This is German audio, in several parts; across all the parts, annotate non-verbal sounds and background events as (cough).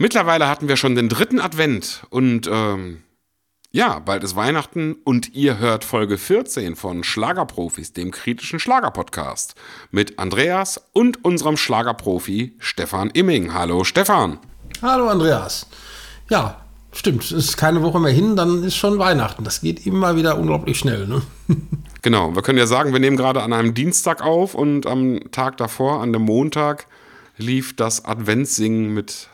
Mittlerweile hatten wir schon den dritten Advent und ähm, ja, bald ist Weihnachten und ihr hört Folge 14 von Schlagerprofis, dem kritischen Schlagerpodcast mit Andreas und unserem Schlagerprofi Stefan Imming. Hallo Stefan. Hallo Andreas. Ja, stimmt. Es ist keine Woche mehr hin, dann ist schon Weihnachten. Das geht immer wieder unglaublich schnell. Ne? (laughs) Genau, wir können ja sagen, wir nehmen gerade an einem Dienstag auf und am Tag davor, an dem Montag, lief das Adventssingen mit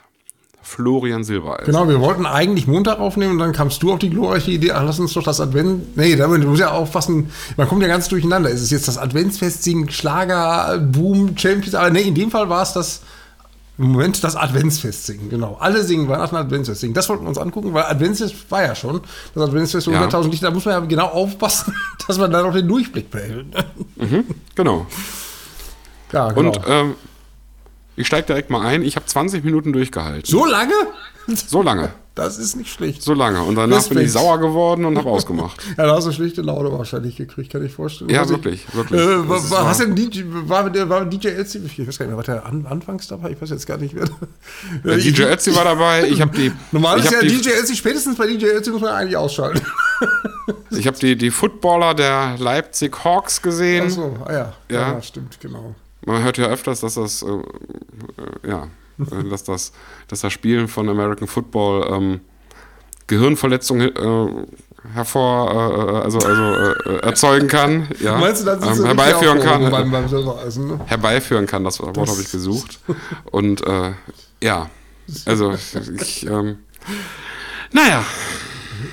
Florian Silbereisen. Genau, wir wollten eigentlich Montag aufnehmen und dann kamst du auf die glorreiche Idee, ach, lass uns doch das Advent. Nee, damit muss ja aufpassen, man kommt ja ganz durcheinander. Ist es jetzt das Adventsfest singen, Schlager, Boom, Champions? Aber nee, in dem Fall war es das. Im Moment das Adventsfest singen, genau. Alle singen Weihnachten Adventsfest singen. Das wollten wir uns angucken, weil Adventsfest war ja schon. Das Adventsfest Ja. 100.000 Lichter, da muss man ja genau aufpassen, (laughs) dass man da noch den Durchblick behält. Genau. Ja, genau. Und ähm, ich steige direkt mal ein. Ich habe 20 Minuten durchgehalten. so lange? So lange. Das ist nicht schlecht. So lange. Und danach bin ich Respekt. sauer geworden und habe ausgemacht. (laughs) Ja, da hast du schlechte Laune wahrscheinlich gekriegt, kann ich vorstellen. Ja, wirklich, wirklich. Äh, war, hast DJ, war, der, war DJ Ötzi, ich weiß gar nicht mehr, war der an, anfangs dabei? Ich weiß jetzt gar nicht mehr. Der DJ Ötzi war dabei. Ich habe die, Normal ist ja die, DJ Ötzi, spätestens bei DJ Ötzi muss man eigentlich ausschalten. ich hab die, die Footballer der Leipzig Hawks gesehen. Achso, ah ja. Ja. ja. stimmt, genau. Man hört ja öfters, dass das, äh, äh, ja, äh, dass das, dass das Spielen von American Football ähm, Gehirnverletzungen äh, hervor, äh, also, also erzeugen kann, ja, Meinst du, das ist ähm, herbeiführen kann, beim, beim Silbereisen, ne? herbeiführen kann, das Wort habe ich gesucht. (laughs) Und ja, also ich, ähm, naja,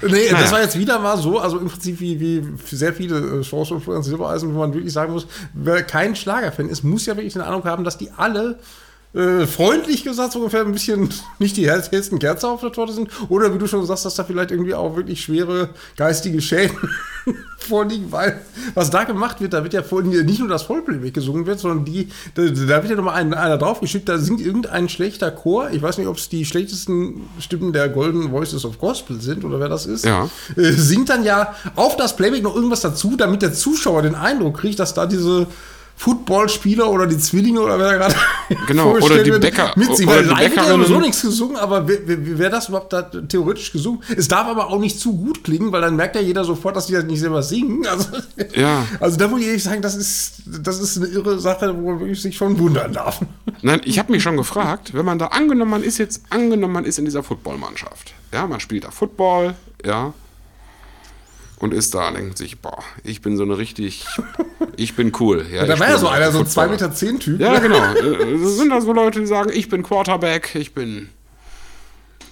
Nee, Naja. das war jetzt wieder mal so, also im Prinzip wie, wie sehr viele Shows von Florian Silbereisen, wo man wirklich sagen muss, wer kein Schlagerfan ist, muss ja wirklich den Eindruck haben, dass die alle äh, freundlich gesagt so ungefähr ein bisschen (laughs) nicht die hellsten Kerze auf der Torte sind. Oder wie du schon sagst, dass da vielleicht irgendwie auch wirklich schwere geistige Schäden (laughs) vorliegen, weil was da gemacht wird, da wird ja vor- nicht nur das Vollplayback gesungen wird, sondern die, da, da wird ja nochmal ein, einer draufgeschickt, da singt irgendein schlechter Chor. Ich weiß nicht, ob es die schlechtesten Stimmen der Golden Voices of Gospel sind oder wer das ist. Ja. Äh, singt dann ja auf das Playback noch irgendwas dazu, damit der Zuschauer den Eindruck kriegt, dass da diese Footballspieler oder die Zwillinge oder wer da gerade (laughs) Genau, oder die Bäcker- mitsingen. oder Weil die live Bäckerinnen. so nichts gesungen, aber wer, wer, wer das überhaupt da theoretisch gesungen? Es darf aber auch nicht zu gut klingen, weil dann merkt ja jeder sofort, dass die das nicht selber singen. (laughs) Also, Ja. also da muss ich ehrlich sagen, das ist, das ist eine irre Sache, wo man wirklich sich schon wundern darf. Nein, ich habe mich schon gefragt, wenn man da angenommen, man ist jetzt angenommen, man ist in dieser Footballmannschaft. Ja, man spielt da Football, ja. Und ist da, denkt sich, boah, ich bin so eine richtig, ich bin cool. (laughs) Ja, da war ja so einer, so ein Football. 2,10 Meter zehn Typ. Ja, genau. (laughs) Äh, Das sind da so Leute, die sagen, ich bin Quarterback, ich bin,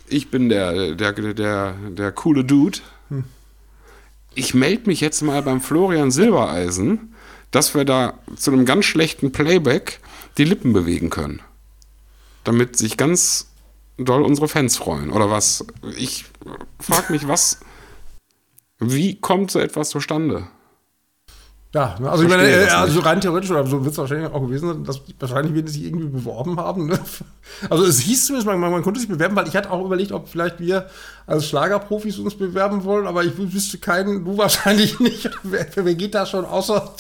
ich bin der, der, der, der coole Dude. Ich melde mich jetzt mal beim Florian Silbereisen, dass wir da zu einem ganz schlechten Playback die Lippen bewegen können. Damit sich ganz doll unsere Fans freuen. Oder was? Ich frage mich, was, wie kommt so etwas zustande? Ja, ne, also ich meine, äh, also rein theoretisch, oder so wird es wahrscheinlich auch gewesen sein, dass wahrscheinlich sie sich irgendwie beworben haben. Ne? (laughs) Also es hieß zumindest, man, man, man konnte sich bewerben, weil ich hatte auch überlegt, ob vielleicht wir als Schlagerprofis uns bewerben wollen, aber ich wüsste keinen, du wahrscheinlich (laughs) nicht. Wer, wer geht da schon außer.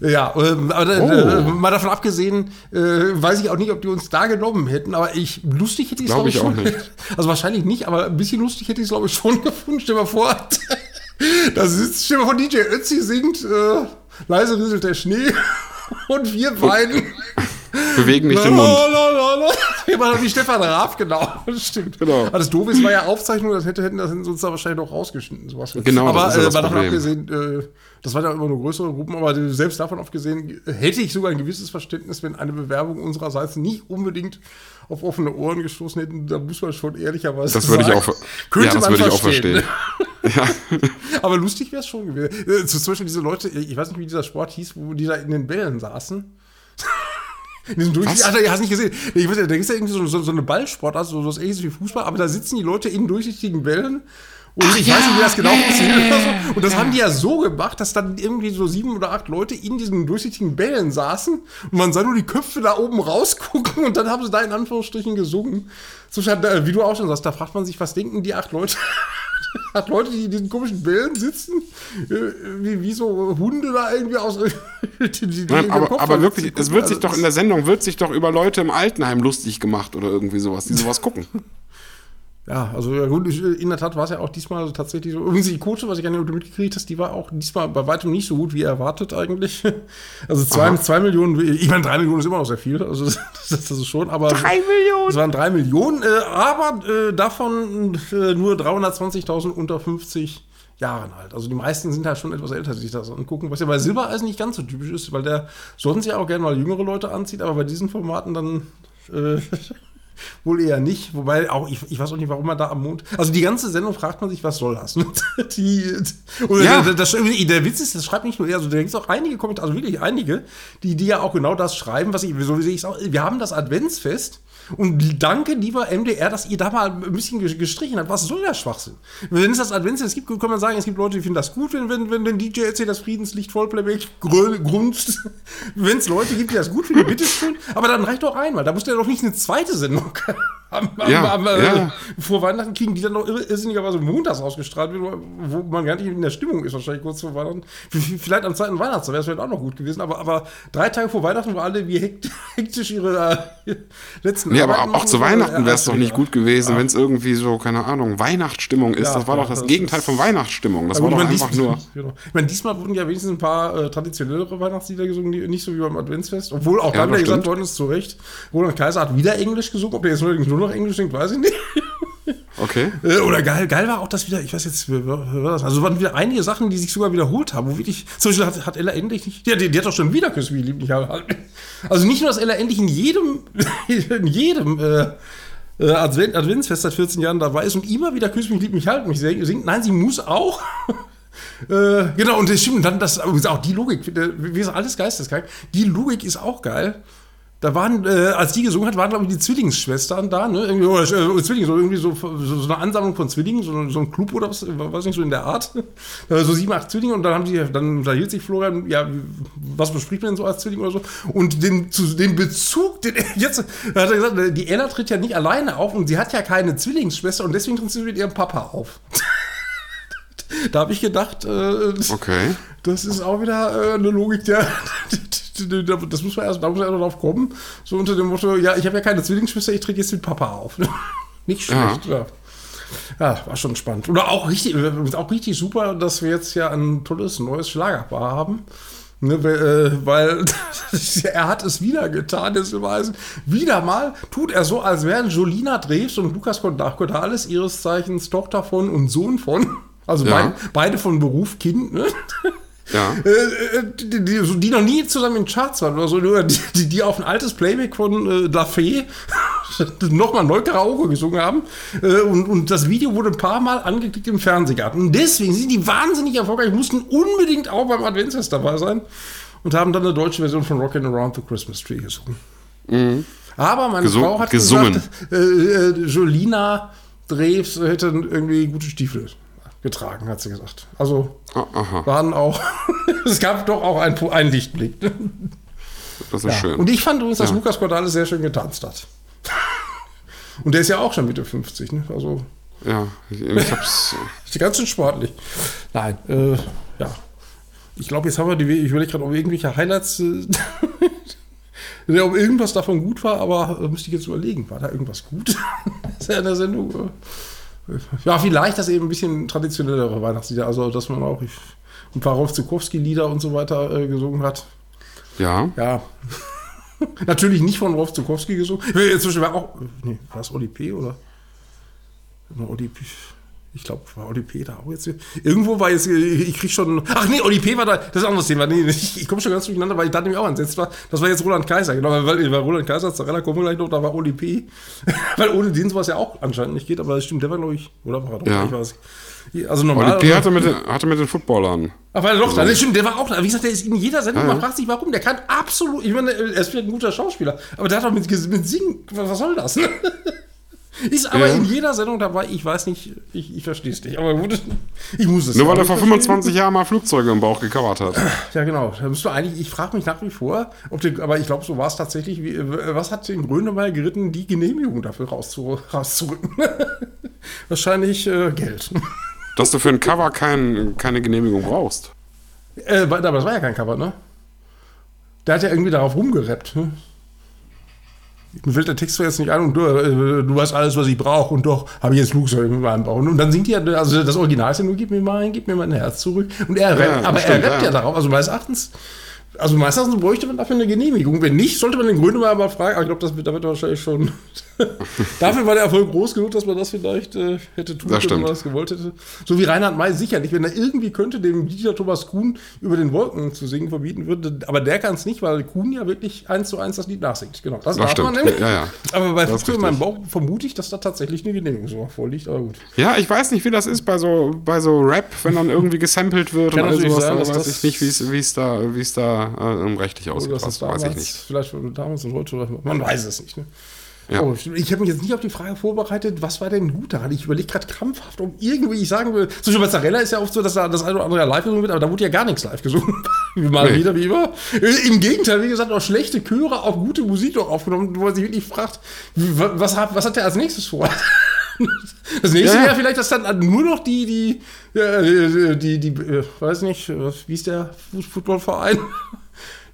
Ja, ähm, aber Oh. äh, mal davon abgesehen, äh, weiß ich auch nicht, ob die uns da genommen hätten, aber ich lustig hätte ich es Glaub glaube ich auch schon. nicht. (laughs) Also wahrscheinlich nicht, aber ein bisschen lustig hätte ich es glaube ich schon (laughs) gefunden. Stell mal vor, (laughs) da sitzt, stell mal vor, DJ Ötzi singt, äh, leise rieselt der Schnee und wir beiden. Bewegen nicht den Mund. Lalalala. (laughs) Immer wie Stefan Raab, genau. (laughs) Stimmt. Genau. Aber das Doofe ist, war ja Aufzeichnung, das hätte, hätten das uns da wahrscheinlich noch rausgeschnitten. Sowas. Genau, aber das ist ja äh, das mal davon abgesehen, äh, das waren ja immer nur größere Gruppen, aber selbst davon abgesehen, hätte ich sogar ein gewisses Verständnis, wenn eine Bewerbung unsererseits nicht unbedingt auf offene Ohren gestoßen hätten. Da muss man schon ehrlicherweise Das würde ich auch, (laughs) könnte ja, das man würde ich auch verstehen. aber lustig wäre es schon gewesen. Äh, Zum Beispiel diese Leute, ich weiß nicht, wie dieser Sport hieß, wo die da in den Bällen saßen. In diesem Durchsicht. Was? Ach, du hast nicht gesehen. Ich weiß nicht, da gibt es ja irgendwie so, so, so eine Ballsportart, so so was ähnliches wie Fußball, aber da sitzen die Leute in durchsichtigen Bällen. Und ich weiß nicht, wie das genau funktioniert oder so. Und das haben die ja so gemacht, dass dann irgendwie so sieben oder acht Leute in diesen durchsichtigen Bällen saßen und man sah nur die Köpfe da oben rausgucken und dann haben sie da in Anführungsstrichen gesungen. So, äh, wie du auch schon sagst, da fragt man sich, was denken die acht Leute, (laughs) hat Leute, die in diesen komischen Wellen sitzen, wie, wie so Hunde da irgendwie aus. (laughs) Die, die Nein, aber, aber wirklich, es wird sich doch in der Sendung, wird sich doch über Leute im Altenheim lustig gemacht oder irgendwie sowas, die sowas gucken. (laughs) Ja, also ja, gut, in der Tat war es ja auch diesmal tatsächlich so. Übrigens, die Quote, was ich gerne mitgekriegt habe, die war auch diesmal bei weitem nicht so gut wie erwartet eigentlich. (laughs) Also zwei, zwei Millionen, ich meine, drei Millionen ist immer noch sehr viel, also (laughs) das, das ist schon, aber. Drei Millionen! Es waren drei Millionen, äh, aber äh, davon äh, nur 320.000 unter 50 Jahren alt. Also die meisten sind halt schon etwas älter, die sich das angucken, was ja bei Silbereisen nicht ganz so typisch ist, weil der sonst ja auch gerne mal jüngere Leute anzieht, aber bei diesen Formaten dann äh, (laughs) Wohl eher nicht, wobei auch, ich, ich weiß auch nicht, warum man da am Mond. Also die ganze Sendung fragt man sich, was soll das? (laughs) die, oder ja. der, das, der Witz ist, das schreibt nicht nur er, also da gibt es auch einige Kommentare, also wirklich einige, die, die ja auch genau das schreiben, was ich, so sehe ich auch. Wir haben das Adventsfest und danke, lieber MDR, dass ihr da mal ein bisschen gestrichen habt. Was soll der Schwachsinn? Wenn es das Adventsfest gibt, kann man sagen, es gibt Leute, die finden das gut, wenn, wenn, wenn den DJ erzählt, das Friedenslicht Vollplayback grunzt. (laughs) wenn es Leute gibt, die das gut finden, bitteschön. Aber dann reicht doch einmal. Da muss der doch nicht eine zweite Sendung Boca. (laughs) am, ja, am, äh, ja. vor Weihnachten kriegen, die dann noch irrsinnigerweise montags ausgestrahlt wo man gar nicht in der Stimmung ist, wahrscheinlich kurz vor Weihnachten. Vielleicht am zweiten Weihnachtstag wäre es vielleicht auch noch gut gewesen, aber, aber drei Tage vor Weihnachten, wo alle wie (laughs) hektisch ihre äh, letzten Nee, aber auch zu Weihnachten wäre es doch nicht gut gewesen, ja. wenn es irgendwie so, keine Ahnung, Weihnachtsstimmung ist. das war doch das, das Gegenteil von Weihnachtsstimmung. Das war doch einfach dies, nur. (laughs) Genau. Ich meine, diesmal wurden ja wenigstens ein paar äh, traditionellere Weihnachtslieder gesungen, die, nicht so wie beim Adventsfest. Obwohl auch dann, ja, gesagt worden ist, zu Recht, Roland Kaiser hat wieder Englisch gesungen. Ob der jetzt nur noch Englisch singt, weiß ich nicht. Okay. Äh, oder geil, geil war auch das wieder, ich weiß jetzt, Also waren wieder einige Sachen, die sich sogar wiederholt haben, wo wirklich, zum Beispiel hat, hat Ella endlich nicht, die, die, die hat doch schon wieder Küss wie lieb nicht Also nicht nur, dass Ella endlich in jedem, (laughs) in jedem äh, äh Advent, Adventsfest seit 14 Jahren dabei ist und immer wieder Küss mich, lieb mich, halt mich singt. Nein, sie muss auch. (laughs) äh, genau, und das stimmt, dann das, auch die Logik, wie gesagt, alles geisteskrank. Die Logik ist auch geil. Da waren, äh, als die gesungen hat, waren, glaube ich, die Zwillingsschwestern da, ne? Irgendwie, oder, äh, Zwillinge, so irgendwie so, so, so, eine Ansammlung von Zwillingen, so, so ein Club oder was, weiß nicht, so in der Art. (laughs) so sieben, acht Zwillinge und dann haben sie, dann unterhielt sich Florian, ja, was bespricht man denn so als Zwilling oder so? Und den, zu, den Bezug, den (laughs) jetzt, hat er gesagt, die Ella tritt ja nicht alleine auf und sie hat ja keine Zwillingsschwester und deswegen tritt sie mit ihrem Papa auf. (laughs) da habe ich gedacht, äh, okay. das ist auch wieder äh, eine Logik der, das muss man erst, da muss man erst drauf kommen. So unter dem Motto, ja, ich habe ja keine Zwillingsschwester, ich trete jetzt mit Papa auf. (laughs) Nicht schlecht, ja. ja. Ja, war schon spannend. Oder auch richtig, auch richtig super, dass wir jetzt ja ein tolles neues Schlagerpaar haben. Ne, äh, weil (laughs) er hat es wieder getan, Weisen. Wieder mal tut er so, als wären Jolina Dreves und Lukas Cordalis ihres Zeichens Tochter von und Sohn von. Also ja. beid, beide von Beruf Kind. Ne? (laughs) Ja. Äh, äh, die, die, die, noch nie zusammen in Charts waren oder so, nur die, die auf ein altes Playback von äh, La Fee (laughs) nochmal neu Karaoke gesungen haben. Äh, und, und das Video wurde ein paar Mal angeklickt im Fernsehgarten. Und deswegen sind die wahnsinnig erfolgreich, mussten unbedingt auch beim Adventsfest dabei sein und haben dann eine deutsche Version von Rockin' Around the Christmas Tree gesungen. Mhm. Aber meine Gesung, Frau hat gesungen. gesagt, äh, äh, Jolina Dreves hätte irgendwie gute Stiefel getragen, hat sie gesagt. Also Aha. waren auch, (laughs) es gab doch auch einen, einen Lichtblick. Das ist ja. schön. Und ich fand übrigens, dass ja. Lukas Cordalis sehr schön getanzt hat. (laughs) Und der ist ja auch schon Mitte 50, ne? Also. Ja, ich, ich hab's. (laughs) ist ganz schön sportlich. Nein, äh, ja. Ich glaube, jetzt haben wir die, ich überlege gerade, ob irgendwelche Highlights, äh, ob irgendwas davon gut war, aber äh, müsste ich jetzt überlegen, war da irgendwas gut in der Sendung? Ja, vielleicht das eben ein bisschen traditionellere Weihnachtslieder, also dass man auch ein paar Rolf Zukowski-Lieder und so weiter äh, gesungen hat. Ja. Ja. (laughs) Natürlich nicht von Rolf Zukowski gesungen. Inzwischen war auch. Nee, war es Oli P. oder? Oli P. Ich glaube, war Oli P. da auch jetzt. Irgendwo war jetzt, ich krieg schon. Ach nee, Oli P. war da, das ist ein anderes Thema. Nee, (laughs) ich, ich komme schon ganz durcheinander, weil ich da nämlich auch ansetzt war. Das war jetzt Roland Kaiser, genau, weil, weil Roland Kaiser, Zarella kommen wir gleich noch, da war Oli P. (laughs) weil ohne den sowas ja auch anscheinend nicht geht, aber das stimmt, der war, glaube ich, oder war doch, ja. ich weiß also normal. Oli P. hatte mit, den, hatte mit den Footballern. Ach, doch, also, stimmt, der war auch da. Wie gesagt, der ist in jeder Sendung, ja, man fragt sich, warum. Der kann absolut, ich meine, er ist vielleicht ein guter Schauspieler, aber der hat doch mit, mit Singen, was soll das? (laughs) Ist aber ja. in jeder Sendung dabei. Ich weiß nicht, ich, ich verstehe es nicht. Aber gut, ich muss es. Nur weil er vor 25 Jahren mal Flugzeuge im Bauch gecovert hat. Ja, genau. Da müsst du eigentlich, ich frage mich nach wie vor, ob der, aber ich glaube, so war es tatsächlich. Wie, was hat den Grönemeyer geritten, die Genehmigung dafür rauszu, rauszurücken? (laughs) Wahrscheinlich äh, Geld. (laughs) dass du für ein Cover kein, keine Genehmigung brauchst. Äh, aber das war ja kein Cover, ne? Der hat ja irgendwie darauf rumgerappt. Ne? Mir fällt der Text jetzt nicht ein und du, äh, du hast alles, was ich brauche und doch habe ich jetzt Flugzeuge in meinem Bauch. Und dann singt die ja, also das Original ist ja nur, gib mir mein, gib mir mein Herz zurück. Und er rappt, Ja, aber stimmt, er rappt ja. ja. darauf, also meines Erachtens, also meines Erachtens bräuchte man dafür eine Genehmigung. Wenn nicht, sollte man den Grönemeyer mal fragen, aber ich glaube, das wird, da wird wahrscheinlich schon, (laughs) dafür war der Erfolg groß genug, dass man das vielleicht äh, hätte tun können, wenn man das gewollt hätte. So wie Reinhard May sicherlich, wenn er irgendwie könnte, dem Dieter Thomas Kuhn über den Wolken zu singen verbieten würde, aber der kann es nicht, weil Kuhn ja wirklich eins zu eins das Lied nachsingt. Genau, das, Das darf man nämlich. Ja, ja. Aber bei Flugzeug in meinem. Bauch vermute ich, dass da tatsächlich eine Genehmigung so vorliegt, aber gut. Ja, ich weiß nicht, wie das ist bei so, bei so Rap, wenn dann irgendwie gesampelt wird Kann und all sowas. sein, da weiß ich nicht, wie es- da, wie es da äh, rechtlich aussieht. weiß ich nicht. vielleicht damals und heute, man weiß es nicht. Ne? Ja. Oh, ich habe mich jetzt nicht auf die Frage vorbereitet, was war denn gut daran? Ich überlege gerade krampfhaft, ob irgendwie ich sagen will. Zum Beispiel ist ja oft so, dass da das eine oder andere live gesungen wird, aber da wurde ja gar nichts live gesungen. (laughs) Mal Nee. wieder, wie immer. Im Gegenteil, wie gesagt, auch schlechte Chöre, auch gute Musik noch aufgenommen, wo man sich wirklich fragt, was hat, was hat der als nächstes vor? (laughs) Das nächste Ja, wäre vielleicht, dass dann nur noch die, die, äh, die, die, äh, weiß nicht, wie ist der Fu- Footballverein?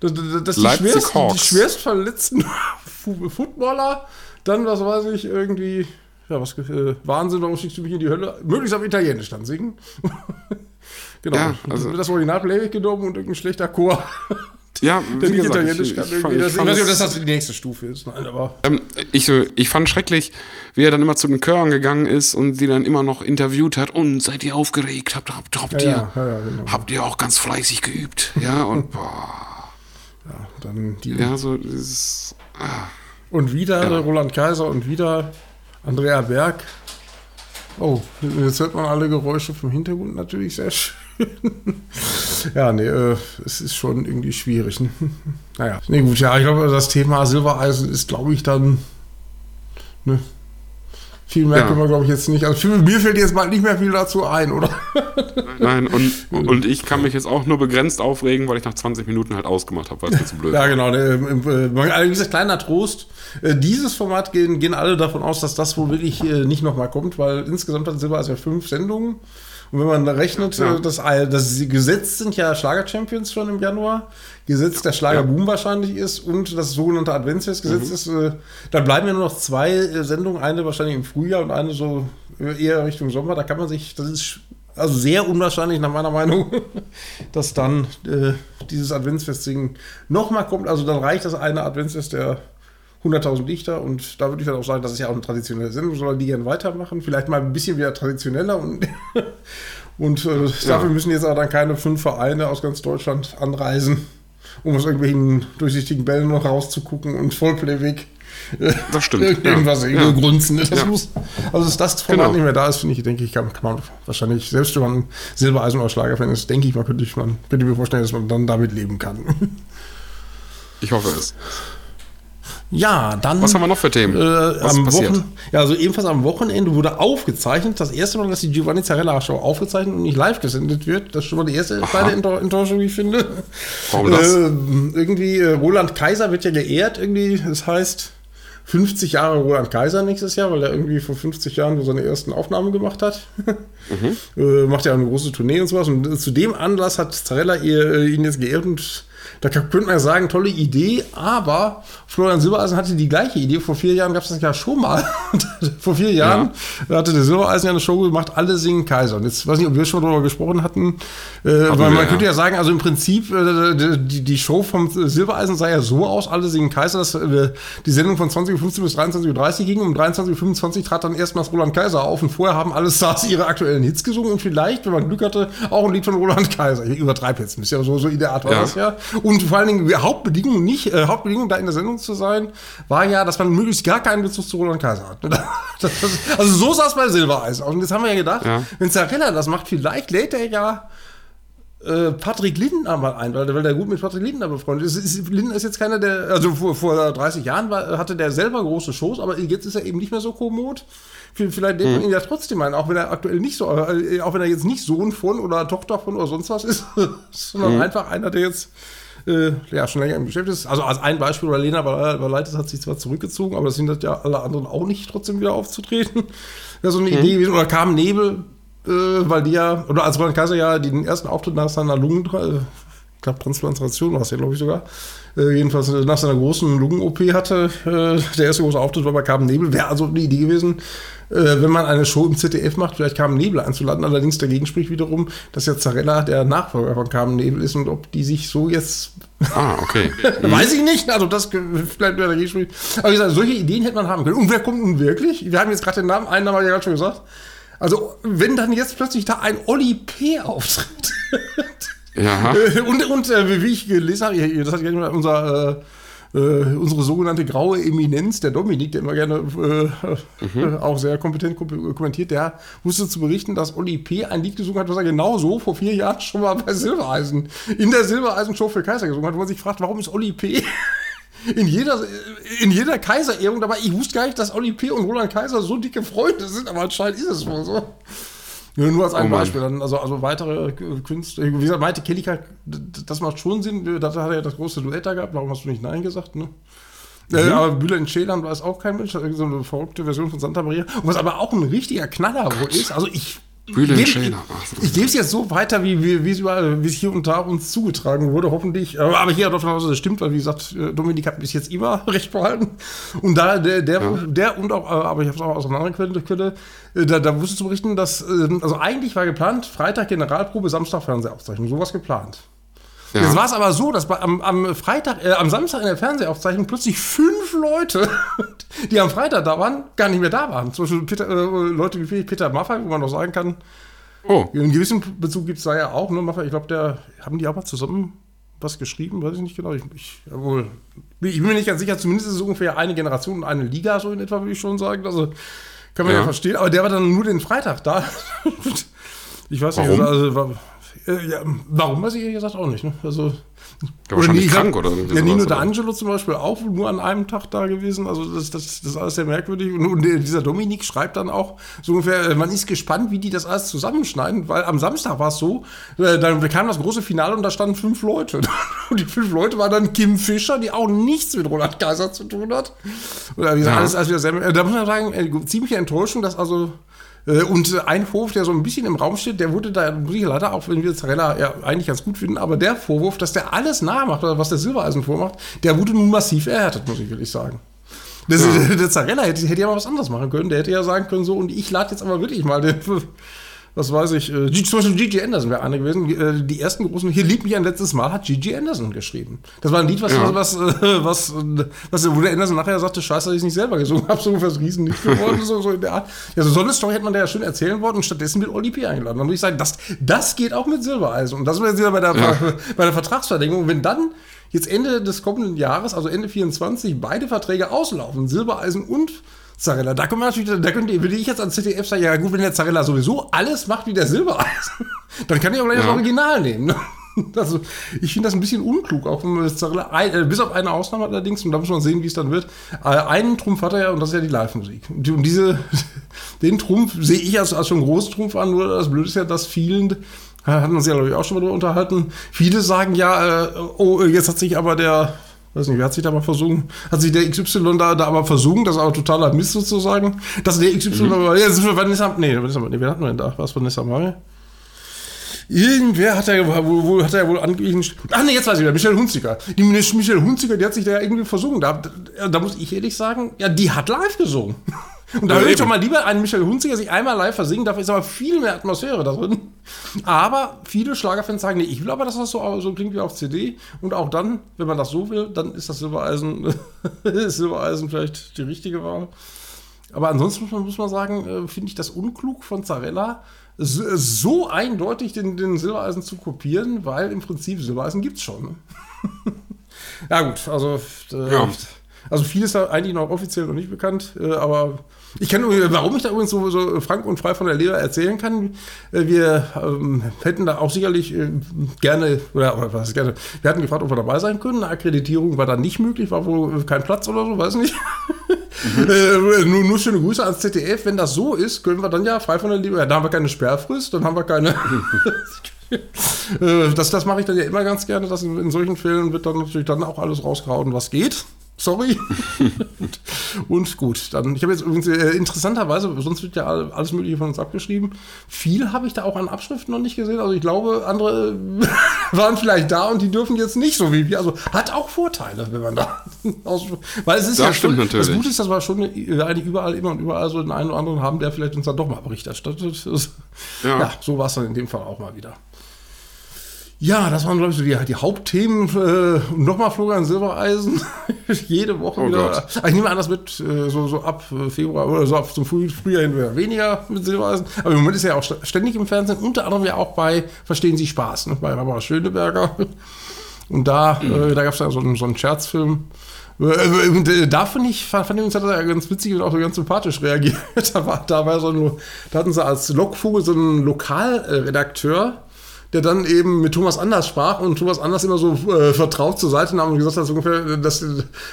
Dass, dass- die schwerst, die Hawks. schwerst verletzten (laughs) Fu- Footballer dann, was weiß ich, irgendwie, ja, was, äh, Wahnsinn, warum schickst du mich in die Hölle? Möglichst auf Italienisch dann singen. (laughs) genau. Ja, also- das Original Playback genommen und irgendein schlechter Chor, Ja, wie nicht gesagt, Italienisch ich, kann. ich, irgendwie. ich, Das- ich fand weiß nicht, ob es- das die nächste Stufe ist. Nein, aber. Ähm, ich, ich fand schrecklich, wie er dann immer zu den Chören gegangen ist und die dann immer noch interviewt hat. Und seid ihr aufgeregt? Habt, habt, habt, ihr, Ja, ja, ja, genau. habt ihr auch ganz fleißig geübt? Ja, und boah, Dann die, ja, so dieses. Ah, Und wieder Ja. Roland Kaiser und wieder Andrea Berg. Oh, jetzt hört man alle Geräusche vom Hintergrund natürlich sehr schön. (laughs) ja, nee, äh, es ist schon irgendwie schwierig. Ne? (laughs) naja, nee, gut, ja, ich glaube, das Thema Silbereisen ist, glaube ich, dann. Ne, viel mehr Ja. können wir, glaube ich, jetzt nicht. Also mir fällt jetzt mal nicht mehr viel dazu ein, oder? nein, und, und ich kann mich jetzt auch nur begrenzt aufregen, weil ich nach 20 Minuten halt ausgemacht habe, weil es mir zu blöd Ja, war. genau. Also wie gesagt, kleiner Trost. Äh, dieses Format gehen, gehen alle davon aus, dass das wohl wirklich äh, nicht nochmal kommt, weil insgesamt hat Silber also ja fünf Sendungen. Und wenn man da rechnet, Ja. äh, dass sie gesetzt sind ja Schlager-Champions schon im Januar, gesetzt der Schlagerboom wahrscheinlich ist und das sogenannte Adventsfest gesetzt ist, äh, dann bleiben ja nur noch zwei äh, Sendungen, eine wahrscheinlich im Frühjahr und eine so äh, eher Richtung Sommer. Da kann man sich, das ist also sehr unwahrscheinlich nach meiner Meinung, (laughs) dass dann äh, dieses Adventsfest-Singen nochmal kommt. Also dann reicht das eine Adventsfest der 100.000 Dichter und da würde ich dann auch sagen, das ist ja auch eine traditionelle Sendung, soll die gerne weitermachen. Vielleicht mal ein bisschen wieder traditioneller und, (laughs) und äh, dafür müssen jetzt aber dann keine fünf Vereine aus ganz Deutschland anreisen, um aus irgendwelchen durchsichtigen Bällen noch rauszugucken und Vollplayback. äh, Das stimmt, Irgendwas ja. ja. Ja. grunzen. Das Ja. muss, also, dass das Format Genau. nicht mehr da ist, finde ich, denke ich, kann, kann man wahrscheinlich, selbst wenn man Silbereisen oder Schlagerfan ist, denke ich mal, könnte ich, man, könnte ich mir vorstellen, dass man dann damit leben kann. (laughs) Ich hoffe es. Ja, dann. Was haben wir noch für Themen? Äh, Was am passiert? Wochen, ja, also ebenfalls am Wochenende wurde aufgezeichnet. Das erste Mal, dass die Giovanni Zarella Show aufgezeichnet und nicht live gesendet wird. Das ist schon mal die erste kleine Enttäu- Enttäuschung, wie ich finde. Warum das? Äh, irgendwie, äh, Roland Kaiser wird ja geehrt, irgendwie. Das heißt, 50 Jahre Roland Kaiser nächstes Jahr, weil er irgendwie vor 50 Jahren so seine ersten Aufnahmen gemacht hat. (laughs) äh, macht ja eine große Tournee und sowas. Und zu dem Anlass hat Zarella ihr, äh, ihn jetzt geehrt und da könnte man ja sagen, tolle Idee, aber Florian Silbereisen hatte die gleiche Idee. Vor vier Jahren gab es das ja schon mal. (laughs) Vor vier Jahren hatte der Silbereisen ja eine Show gemacht, alle singen Kaiser. Und jetzt weiß nicht, ob wir schon darüber gesprochen hatten. Äh, weil wir, man ja. könnte ja sagen, also im Prinzip, äh, die, die Show vom Silbereisen sah ja so aus, alle singen Kaiser, dass äh, die Sendung von 20.15 bis 23.30 Uhr ging. Um 23.25 Uhr trat dann erstmals Roland Kaiser auf und vorher haben alle Stars ihre aktuellen Hits gesungen und vielleicht, wenn man Glück hatte, auch ein Lied von Roland Kaiser. Ich übertreibe jetzt ein bisschen, aber so, so in der Art war Ja. das ja. Und vor allen Dingen, Hauptbedingung nicht, äh, Hauptbedingung da in der Sendung zu sein, war ja, dass man möglichst gar keinen Bezug zu Roland Kaiser hat. (laughs) Das, das, also so sah es bei Silbereisen aus. Und jetzt haben wir ja gedacht, Ja. wenn Zarella das macht, vielleicht lädt er ja äh, Patrick Lindner mal ein, weil, weil der gut mit Patrick Lindner befreundet ist. ist. Lindner ist jetzt keiner, der, also vor, vor 30 Jahren war, hatte der selber große Shows, aber jetzt ist er eben nicht mehr so kommod. Vielleicht lädt man ihn ja trotzdem ein, auch wenn er aktuell nicht so, äh, auch wenn er jetzt nicht Sohn von oder Tochter von oder sonst was ist, (laughs) sondern einfach einer, der jetzt äh, ja, schon länger im Geschäft ist. Also als ein Beispiel, oder Lena Berleites hat sich zwar zurückgezogen, aber das sind ja alle anderen auch nicht, trotzdem wieder aufzutreten. Ja, so eine Idee gewesen. Oder Carmen Nebel äh, weil die ja, oder als Roland Kaiser ja den ersten Auftritt nach seiner Lungen, äh, ich glaube Transplantation war es ja, glaube ich sogar, äh, jedenfalls nach seiner großen Lungen-OP hatte, äh, der erste große Auftritt war bei Carmen Nebel, wäre also eine Idee gewesen, äh, wenn man eine Show im ZDF macht, vielleicht Carmen Nebel einzuladen, allerdings dagegen spricht wiederum, dass ja Zarella der Nachfolger von Carmen Nebel ist und ob die sich so jetzt Ah, okay. (laughs) Weiß ich nicht, also das vielleicht wieder dagegen spricht. Aber wie gesagt, solche Ideen hätte man haben können. Und wer kommt nun wirklich? Wir haben jetzt gerade den Namen, einen Namen habe ich ja gerade schon gesagt. Also, wenn dann jetzt plötzlich da ein Olli P. auftritt. Ja. (laughs) und und äh, wie ich gelesen habe, das hat ja unser, äh, unsere sogenannte graue Eminenz, der Dominik, der immer gerne äh, Mhm. (laughs) auch sehr kompetent kom- kommentiert, der wusste zu berichten, dass Olli P. ein Lied gesungen hat, was er genauso vor vier Jahren schon mal bei Silbereisen, in der Silbereisen-Show für Kaiser gesungen hat, wo man sich fragt, warum ist Olli P. (laughs) In jeder, in jeder Kaiserehrung dabei. Ich wusste gar nicht, dass Olli P. und Roland Kaiser so dicke Freunde sind, aber anscheinend ist es wohl so. Nur als ein Oh. Beispiel. Dann, also, also weitere äh, Künstler. Wie gesagt, meinte Kelly, das macht schon Sinn. Da hat er ja das große Duett da gehabt. Warum hast du nicht Nein gesagt? Ne? Äh, aber Bühler in Schälern weiß auch kein Mensch. So eine verrückte Version von Santa Maria. Und was aber auch ein richtiger Knaller wohl ist. Also ich. Bühler in gebe-. Ich, ich gebe es jetzt so weiter, wie, wie, wie, es überall, wie es hier und da uns zugetragen wurde, hoffentlich. Aber, aber hier davon aus, dass es stimmt, weil wie gesagt, äh, Dominik hat bis jetzt immer (laughs) recht behalten. Und da der, der, Ja. der und auch, äh, aber ich habe es auch aus einer anderen Quelle, Quelle äh, da, da wusste zu berichten, dass, ähm, also eigentlich war geplant, Freitag Generalprobe, Samstag Fernsehaufzeichnung, sowas geplant. Jetzt Ja. war es aber so, dass am, am Freitag, äh, am Samstag in der Fernsehaufzeichnung plötzlich fünf Leute, (laughs) die am Freitag da waren, gar nicht mehr da waren. Zum Beispiel Peter, äh, Leute wie Peter Maffay, wo man noch sagen kann, Oh, einen gewissen Bezug gibt es da ja auch. Ne? Maffay, Ich glaube, der haben die aber zusammen was geschrieben, weiß ich nicht genau. Ich, ich, jawohl. ich bin mir nicht ganz sicher, zumindest ist es ungefähr eine Generation und eine Liga, so in etwa, würde ich schon sagen. Also kann man ja, Ja. verstehen. Aber der war dann nur den Freitag da. (laughs) ich weiß nicht, Warum? also, war, äh, ja, warum weiß ich ehrlich gesagt auch nicht. Ne? Also, der wahrscheinlich ich krank oder irgendwie Ja, Nino? D'Angelo zum Beispiel auch nur an einem Tag da gewesen. Also das, das, das ist alles sehr merkwürdig. Und, und dieser Dominik schreibt dann auch so ungefähr, äh, man ist gespannt, wie die das alles zusammenschneiden, weil am Samstag war es so, äh, dann kam das große Finale und da standen fünf Leute. (laughs) Und die fünf Leute waren dann Kim Fischer, die auch nichts mit Roland Kaiser zu tun hat. Oder wie gesagt, Ja. alles, alles wieder sehr, äh, da muss man sagen, äh, ziemliche Enttäuschung, dass also äh, und äh, ein Vorwurf, der so ein bisschen im Raum steht, der wurde da, muss ich leider, auch wenn wir Zarella ja eigentlich ganz gut finden, aber der Vorwurf, dass der alles nachmacht, oder was der Silbereisen vormacht, der wurde nun massiv erhärtet, muss ich wirklich sagen. Das, (laughs) Der Zarella hätte, hätte ja mal was anderes machen können. Der hätte ja sagen können, so, und ich lade jetzt aber wirklich mal den, was weiß ich, äh, zum Beispiel Gigi Anderson wäre einer gewesen. Äh, Die ersten großen, hier liebt mich ein letztes Mal, hat Gigi Anderson geschrieben. Das war ein Lied, was, Ja. was, äh, was, was, wo der Anderson nachher sagte, scheiße, dass ich es nicht selber gesungen habe, so ungefähr das Riesenlied geworden, so, so in der Art. Ja, so, so eine Story hätte man da ja schön erzählen wollen und stattdessen wird Oli P. eingeladen. Dann muss ich sagen, das, das geht auch mit Silbereisen. Und das wäre jetzt wieder bei der, (laughs) bei der Vertragsverlängerung. Wenn dann jetzt Ende des kommenden Jahres, also Ende 24, beide Verträge auslaufen, Silbereisen und Zarella, da kommt natürlich, da könnte, würde ich jetzt als ZDF sagen, ja gut, wenn der Zarella sowieso alles macht wie der Silbereisen, (laughs) dann kann ich auch gleich das Ja. Original nehmen. Ne? (laughs) Also, ich finde das ein bisschen unklug, auch wenn man das Zarella, äh, bis auf eine Ausnahme allerdings, und da muss man sehen, wie es dann wird. Äh, einen Trumpf hat er ja, und das ist ja die Live-Musik. Und, die- und diese, (laughs) den Trumpf sehe ich als, als schon großen Trumpf an, nur das Blöde ist ja, dass vielen, hatten wir uns ja, glaube ich, auch schon mal drüber unterhalten, viele sagen ja, äh, oh, jetzt hat sich aber der, weiß nicht, wer hat sich da mal versungen? Hat sich der XY da, da aber versungen, das ist aber totaler Mist sozusagen. Dass der XY, aber, ja, sind wir Vanessa, nee, Vanessa, nee, wer hatten wir denn da? Was Vanessa Mari? Irgendwer hat ja wohl, wohl, hat ja wohl angeblich. Ach nee, jetzt weiß ich wieder, Michelle Hunziker. Die Michelle Hunziker, die hat sich da ja irgendwie versungen. Da, da muss ich ehrlich sagen, ja, die hat live gesungen. (laughs) Und da Ja, würde ich eben. doch mal lieber einen Michelle Hunziker sich einmal live versingen, dafür ist aber viel mehr Atmosphäre da drin. Aber viele Schlagerfans sagen, nee, ich will aber, dass das so, so klingt wie auf CD. Und auch dann, wenn man das so will, dann ist das Silbereisen, (laughs) ist Silbereisen vielleicht die richtige Wahl. Aber ansonsten muss man, muss man sagen, äh, finde ich das unklug von Zarella, so, eindeutig den, den Silbereisen zu kopieren, weil im Prinzip Silbereisen gibt es schon. Ne? (laughs) ja, gut, also, äh, Ja. also viel ist da eigentlich noch offiziell noch nicht bekannt, äh, aber ich kann, nur- warum ich da übrigens so, so frank und frei von der Leber erzählen kann, äh, wir ähm, hätten da auch sicherlich äh, gerne, oder, oder was gerne, wir hatten gefragt, ob wir dabei sein können. Eine Akkreditierung war dann nicht möglich, war wohl kein Platz oder so, weiß nicht. (laughs) Äh, nur, nur schöne Grüße ans ZDF. Wenn das so ist, können wir dann ja frei von der Liebe. Ja, da haben wir keine Sperrfrist, dann haben wir keine. (laughs) Äh, das das mache ich dann ja immer ganz gerne. Dass in, in solchen Fällen wird dann natürlich dann auch alles rausgehauen, was geht. Sorry. (laughs) und gut, dann, ich habe jetzt übrigens äh, interessanterweise, sonst wird ja alles Mögliche von uns abgeschrieben. Viel habe ich da auch an Abschriften noch nicht gesehen. Also ich glaube, andere (laughs) waren vielleicht da und die dürfen jetzt nicht so wie wir. Also hat auch Vorteile, wenn man da (laughs) aus, Weil es ist Das ja stimmt schon, natürlich. Das Gute ist, dass wir schon äh, eigentlich überall immer und überall so den einen oder anderen haben, der vielleicht uns dann doch mal Bericht erstattet. Ja. ja, so war es dann in dem Fall auch mal wieder. Ja, das waren, glaube ich, so die, die Hauptthemen. Äh, nochmal Florian Silbereisen. (laughs) Jede Woche Oh wieder. Gott. Ah, Ich nehme an, das wird äh, so, so ab äh, Februar oder so ab zum Früh, Frühjahr hin weniger mit Silbereisen. Aber im Moment ist er ja auch st- ständig im Fernsehen. Unter anderem ja auch bei Verstehen Sie Spaß, ne? bei Barbara Schöneberger. (laughs) Und da, äh, da gab es ja so einen, so einen Scherzfilm. Äh, und, äh, Da fand ich, fand ich uns hat er ja ganz witzig und auch so ganz sympathisch reagiert. (laughs) Da war, da war so ein, da hatten sie als Lockvogel so einen Lokalredakteur, der dann eben mit Thomas Anders sprach und Thomas Anders immer so äh, vertraut zur Seite nahm und gesagt hat, so ungefähr, dass,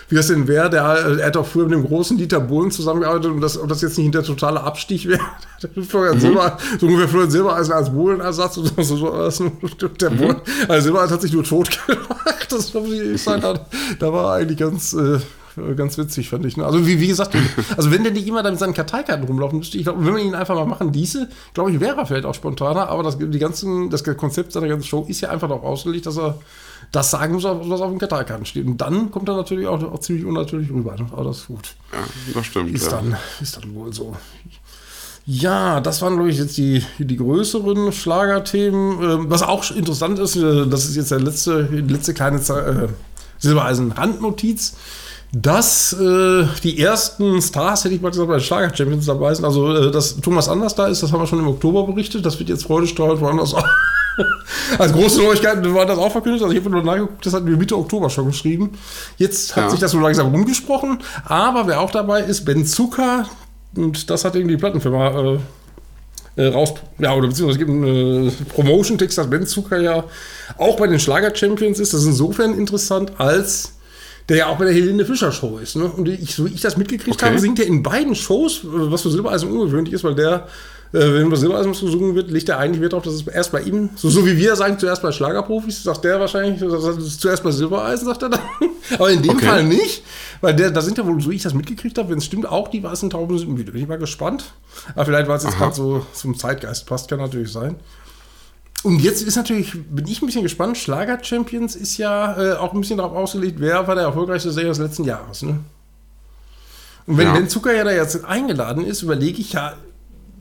wie das denn wäre. Der, er hat auch früher mit dem großen Dieter Bohlen zusammengearbeitet und das, ob das jetzt nicht der totale Abstich wäre. (laughs) Florian Silber, so ungefähr Florian Silbereisen als Bohlenersatz und so, so, so (laughs) der Bohlen, also Silbereisen hat sich nur tot (laughs) gemacht. Das muss ich sagen, da, da war eigentlich ganz, äh, ganz witzig, fand ich. Ne? Also wie, wie gesagt, (laughs) also wenn der nicht immer da mit seinen Karteikarten rumlaufen müsste, ich glaube, wenn wir ihn einfach mal machen, diese, glaube ich, wäre er vielleicht auch spontaner, aber das, die ganzen, das Konzept seiner ganzen Show ist ja einfach darauf ausgelegt, dass er das sagen muss, was auf den Karteikarten steht. Und dann kommt er natürlich auch, auch ziemlich unnatürlich rüber. Ne? Aber das ist gut. Ja, das stimmt. Ist, ja. dann, ist dann wohl so. Ja, das waren, glaube ich, jetzt die, die größeren Schlagerthemen. Ähm, was auch interessant ist, äh, das ist jetzt der letzte, die letzte kleine äh, Silbereisen-Randnotiz, dass äh, die ersten Stars, hätte ich mal gesagt, bei den Schlager-Champions dabei sind. Also, äh, dass Thomas Anders da ist, das haben wir schon im Oktober berichtet. Das wird jetzt freudestrahlend woanders auch. (laughs) Als große Neuigkeit war das auch verkündet. Also ich habe nur nachgeguckt, das hatten wir Mitte Oktober schon geschrieben. Jetzt hat Ja. sich das so langsam rumgesprochen. Aber wer auch dabei ist, Ben Zucker. Und das hat irgendwie die Plattenfirma äh, äh, raus. Ja, oder beziehungsweise es gibt einen äh, Promotion-Text, dass Ben Zucker ja auch bei den Schlager-Champions ist. Das ist insofern interessant, als der ja auch bei der Helene Fischer Show ist. Ne? Und ich, so wie ich das mitgekriegt Okay. habe, singt er in beiden Shows, äh, was für Silbereisen ungewöhnlich ist, weil der, äh, wenn bei Silbereisen gesungen wird, legt er eigentlich Wert darauf, dass es erst bei ihm, so, so wie wir sagen, zuerst bei Schlagerprofis, sagt der wahrscheinlich, zuerst bei Silbereisen, sagt er dann. (laughs) Aber in dem Okay. Fall nicht, weil der, da sind ja wohl, so wie ich das mitgekriegt habe, wenn es stimmt, auch die weißen Tauben sind wieder. Bin ich mal gespannt. Aber vielleicht, weil es jetzt gerade so zum Zeitgeist passt, kann natürlich sein. Und jetzt ist natürlich, bin ich ein bisschen gespannt, Schlager Champions ist ja äh, auch ein bisschen darauf ausgelegt, wer war der erfolgreichste Sänger des letzten Jahres. Ne? Und wenn Ja. Ben Zucker ja da jetzt eingeladen ist, überlege ich ja,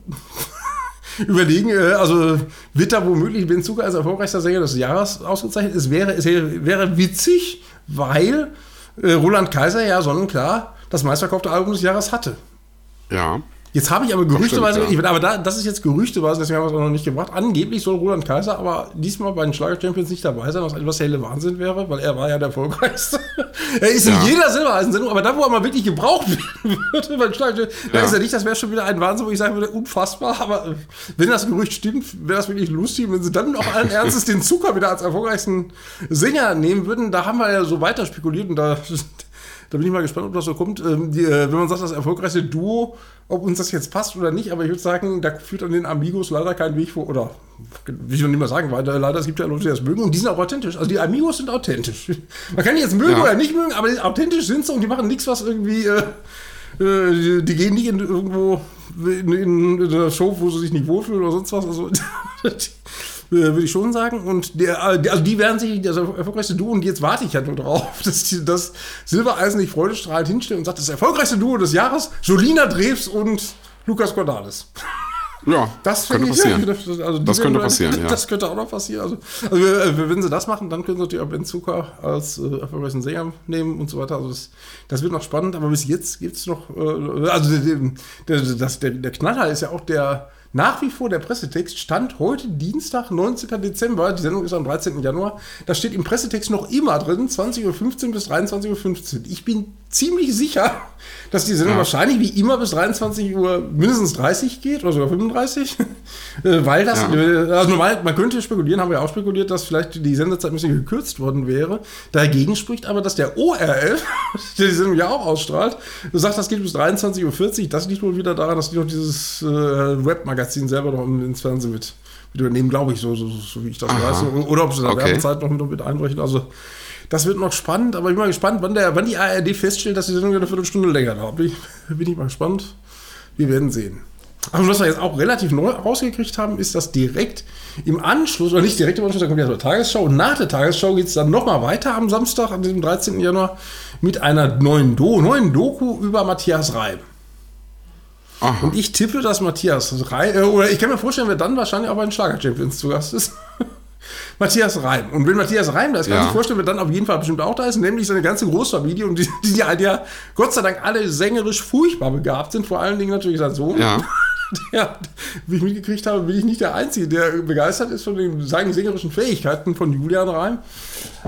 (laughs) überlegen, äh, also wird da womöglich Ben Zucker als erfolgreichster Sänger des Jahres ausgezeichnet? Es wäre, es wäre, wäre witzig, weil äh, Roland Kaiser ja sonnenklar das meistverkaufte Album des Jahres hatte. Ja. Jetzt habe ich aber gerüchteweise, stimmt, ja. ich, aber da, das ist jetzt gerüchteweise, deswegen haben wir es auch noch nicht gebracht. Angeblich soll Roland Kaiser aber diesmal bei den Schlager-Champions nicht dabei sein, was etwas helle Wahnsinn wäre, weil er war ja der erfolgreichste. (laughs) er ist Ja. in jeder Silbereisen-Sendung, aber da, wo er mal wirklich gebraucht werden (laughs) würde, bei den Schlager da Ja. ist er nicht, das wäre schon wieder ein Wahnsinn, wo ich sagen würde, unfassbar, aber äh, wenn das Gerücht stimmt, wäre das wirklich lustig. Wenn sie dann auch allen Ernstes den Zucker wieder als erfolgreichsten Sänger nehmen würden, da haben wir ja so weiter spekuliert und da (laughs) da bin ich mal gespannt, ob das so kommt. Ähm, die, äh, wenn man sagt, das erfolgreichste Duo, ob uns das jetzt passt oder nicht, aber ich würde sagen, da führt an den Amigos leider kein Weg vor. Oder will ich noch nicht mal sagen, weil leider es gibt ja Leute, die das mögen und die sind auch authentisch. Also die Amigos sind authentisch. (laughs) Man kann die jetzt mögen Ja. oder nicht mögen, aber authentisch sind sie und die machen nichts, was irgendwie. Äh, äh, die, die gehen nicht in irgendwo in, in, in einer Show, wo sie sich nicht wohlfühlen oder sonst was. Also, (laughs) würde ich schon sagen. Und der, äh, die- also die werden sich das erfolgreichste Duo und jetzt warte ich ja nur drauf, (laughs) dass die, das Silbereisen nicht freudestrahlend hinstellt und sagt, das erfolgreichste Duo des Jahres, Jolina Drews und Lukas Cordalis. Ja, Das könnte finde ich passieren. (laughs) Ja, also Das könnte passieren, (laughs) ja. Das könnte auch noch passieren. Also, also äh, wenn sie das machen, dann können sie natürlich auch Ben Zucker als äh, erfolgreichen Sänger nehmen und so weiter. Also das, das wird noch spannend, aber bis jetzt gibt es noch, äh, also der, der, das, der, der Knaller ist ja auch der nach wie vor der Pressetext stand heute Dienstag, 19. Dezember, die Sendung ist am 13. Januar, da steht im Pressetext noch immer drin, 20.15 Uhr bis 23.15 Uhr. Ich bin ziemlich sicher, dass die Sendung Ja. wahrscheinlich wie immer bis 23 Uhr mindestens 30 geht oder sogar 35, (laughs) äh, weil das, Ja. äh, also normal, man könnte spekulieren, haben wir auch spekuliert, dass vielleicht die Sendezeit ein bisschen gekürzt worden wäre. Dagegen spricht aber, dass der ORF, (laughs) der die Sendung ja auch ausstrahlt, sagt, das geht bis 23.40 Uhr. Das liegt wohl wieder daran, dass die noch dieses äh, Webmagazin selber noch ins Fernsehen mit, mit übernehmen, glaube ich, so, so, so wie ich das Aha. weiß. Oder ob sie da Okay. Werbezeit noch mit, mit einbrechen. Also Das wird noch spannend, aber ich bin mal gespannt, wann, der, wann die ARD feststellt, dass die Sendung eine Viertelstunde länger dauert. Bin ich, (laughs) bin ich mal gespannt. Wir werden sehen. Aber was wir jetzt auch relativ neu rausgekriegt haben, ist, dass direkt im Anschluss, oder nicht direkt im Anschluss, da kommt ja zur Tagesschau, und nach der Tagesschau geht es dann nochmal weiter am Samstag, an diesem 13. Januar, mit einer neuen, Do neuen Doku über Matthias Reim. Aha. Und ich tippe, dass Matthias Reim, äh, oder ich kann mir vorstellen, wer dann wahrscheinlich auch bei den Schlager-Champions zu Gast ist. (laughs) Matthias Reim. Und wenn Matthias Reim da ist, kann Ja. ich mir vorstellen, wer dann auf jeden Fall bestimmt auch da ist, nämlich seine ganze Großfamilie und die, die halt ja Gott sei Dank alle sängerisch furchtbar begabt sind, vor allen Dingen natürlich sein Sohn. Ja. (laughs) Ja, wie ich mitgekriegt habe, bin ich nicht der Einzige, der begeistert ist von den seinen sängerischen Fähigkeiten von Julian Reim.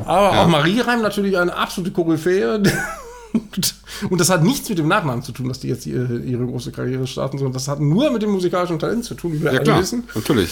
Aber Ja. auch Marie Reim natürlich eine absolute Koryphäe. (laughs) Und das hat nichts mit dem Nachnamen zu tun, dass die jetzt ihre, ihre große Karriere starten, sondern das hat nur mit dem musikalischen Talent zu tun, wie wir Ja, alle klar. wissen. Natürlich.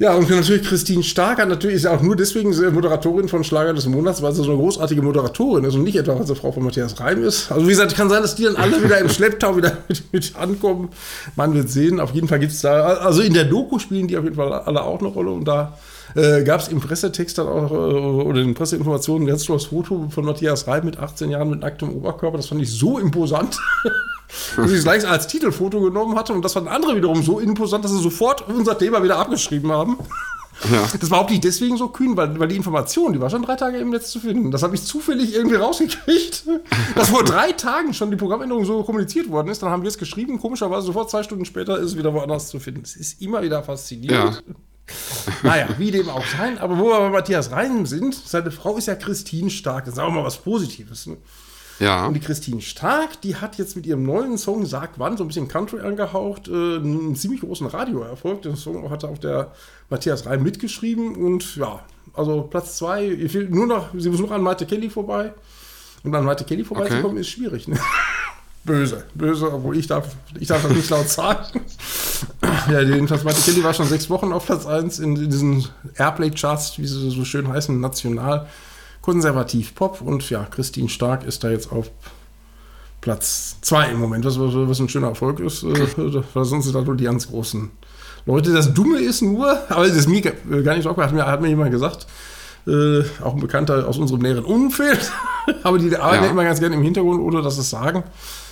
Ja, und natürlich Christine Stark hat natürlich ist auch nur deswegen Moderatorin von Schlager des Monats, weil sie so eine großartige Moderatorin ist und nicht etwa, weil sie Frau von Matthias Reim ist. Also wie gesagt, kann sein, dass die dann alle wieder im Schlepptau wieder (laughs) mit, mit ankommen. Man wird sehen. Auf jeden Fall gibt es da, also in der Doku spielen die auf jeden Fall alle auch eine Rolle und da äh, gab es im Pressetext dann auch, äh, oder in Presseinformationen ein ganz tolles Foto von Matthias Reim mit 18 Jahren mit nacktem Oberkörper. Das fand ich so imposant. (laughs) dass ich es gleich als Titelfoto genommen hatte und das fanden andere wiederum so imposant, dass sie sofort unser Thema wieder abgeschrieben haben. Ja. (laughs) Das war auch nicht deswegen so kühn, weil, weil die Information, die war schon drei Tage im Netz zu finden. Das habe ich zufällig irgendwie rausgekriegt, (laughs) dass vor drei Tagen schon die Programmänderung so kommuniziert worden ist. Dann haben wir es geschrieben, komischerweise sofort zwei Stunden später ist es wieder woanders zu finden. Das ist immer wieder faszinierend. Naja, wie dem auch sein. Aber wo wir bei Matthias Reim sind, seine Frau ist ja Christine Stark. Das ist auch mal was Positives. Ne? Ja. Und die Christine Stark, die hat jetzt mit ihrem neuen Song Sag wann, so ein bisschen Country angehaucht, äh, einen ziemlich großen Radioerfolg. Den Song hatte auch der Matthias Reim mitgeschrieben und ja, also Platz zwei, ihr fehlt nur noch, sie muss noch an Maite Kelly vorbei. Und an Maite Kelly vorbeizukommen ist schwierig, ne? Böse, böse, obwohl ich darf, ich darf das nicht laut sagen. ja, jedenfalls Maite Kelly war schon sechs Wochen auf Platz 1 in, in diesen Airplay-Charts, wie sie so schön heißen, national konservativ Pop und ja, Christine Stark ist da jetzt auf Platz 2 im Moment, was, was, was ein schöner Erfolg ist, äh, sonst sind da nur die ganz großen Leute. Das Dumme ist nur, aber das ist mir gar gar nicht so aufgehört, hat mir, hat mir jemand gesagt, äh, auch ein Bekannter aus unserem näheren Umfeld, (laughs) aber die arbeiten ja. Immer ganz gerne im Hintergrund, ohne dass es sagen.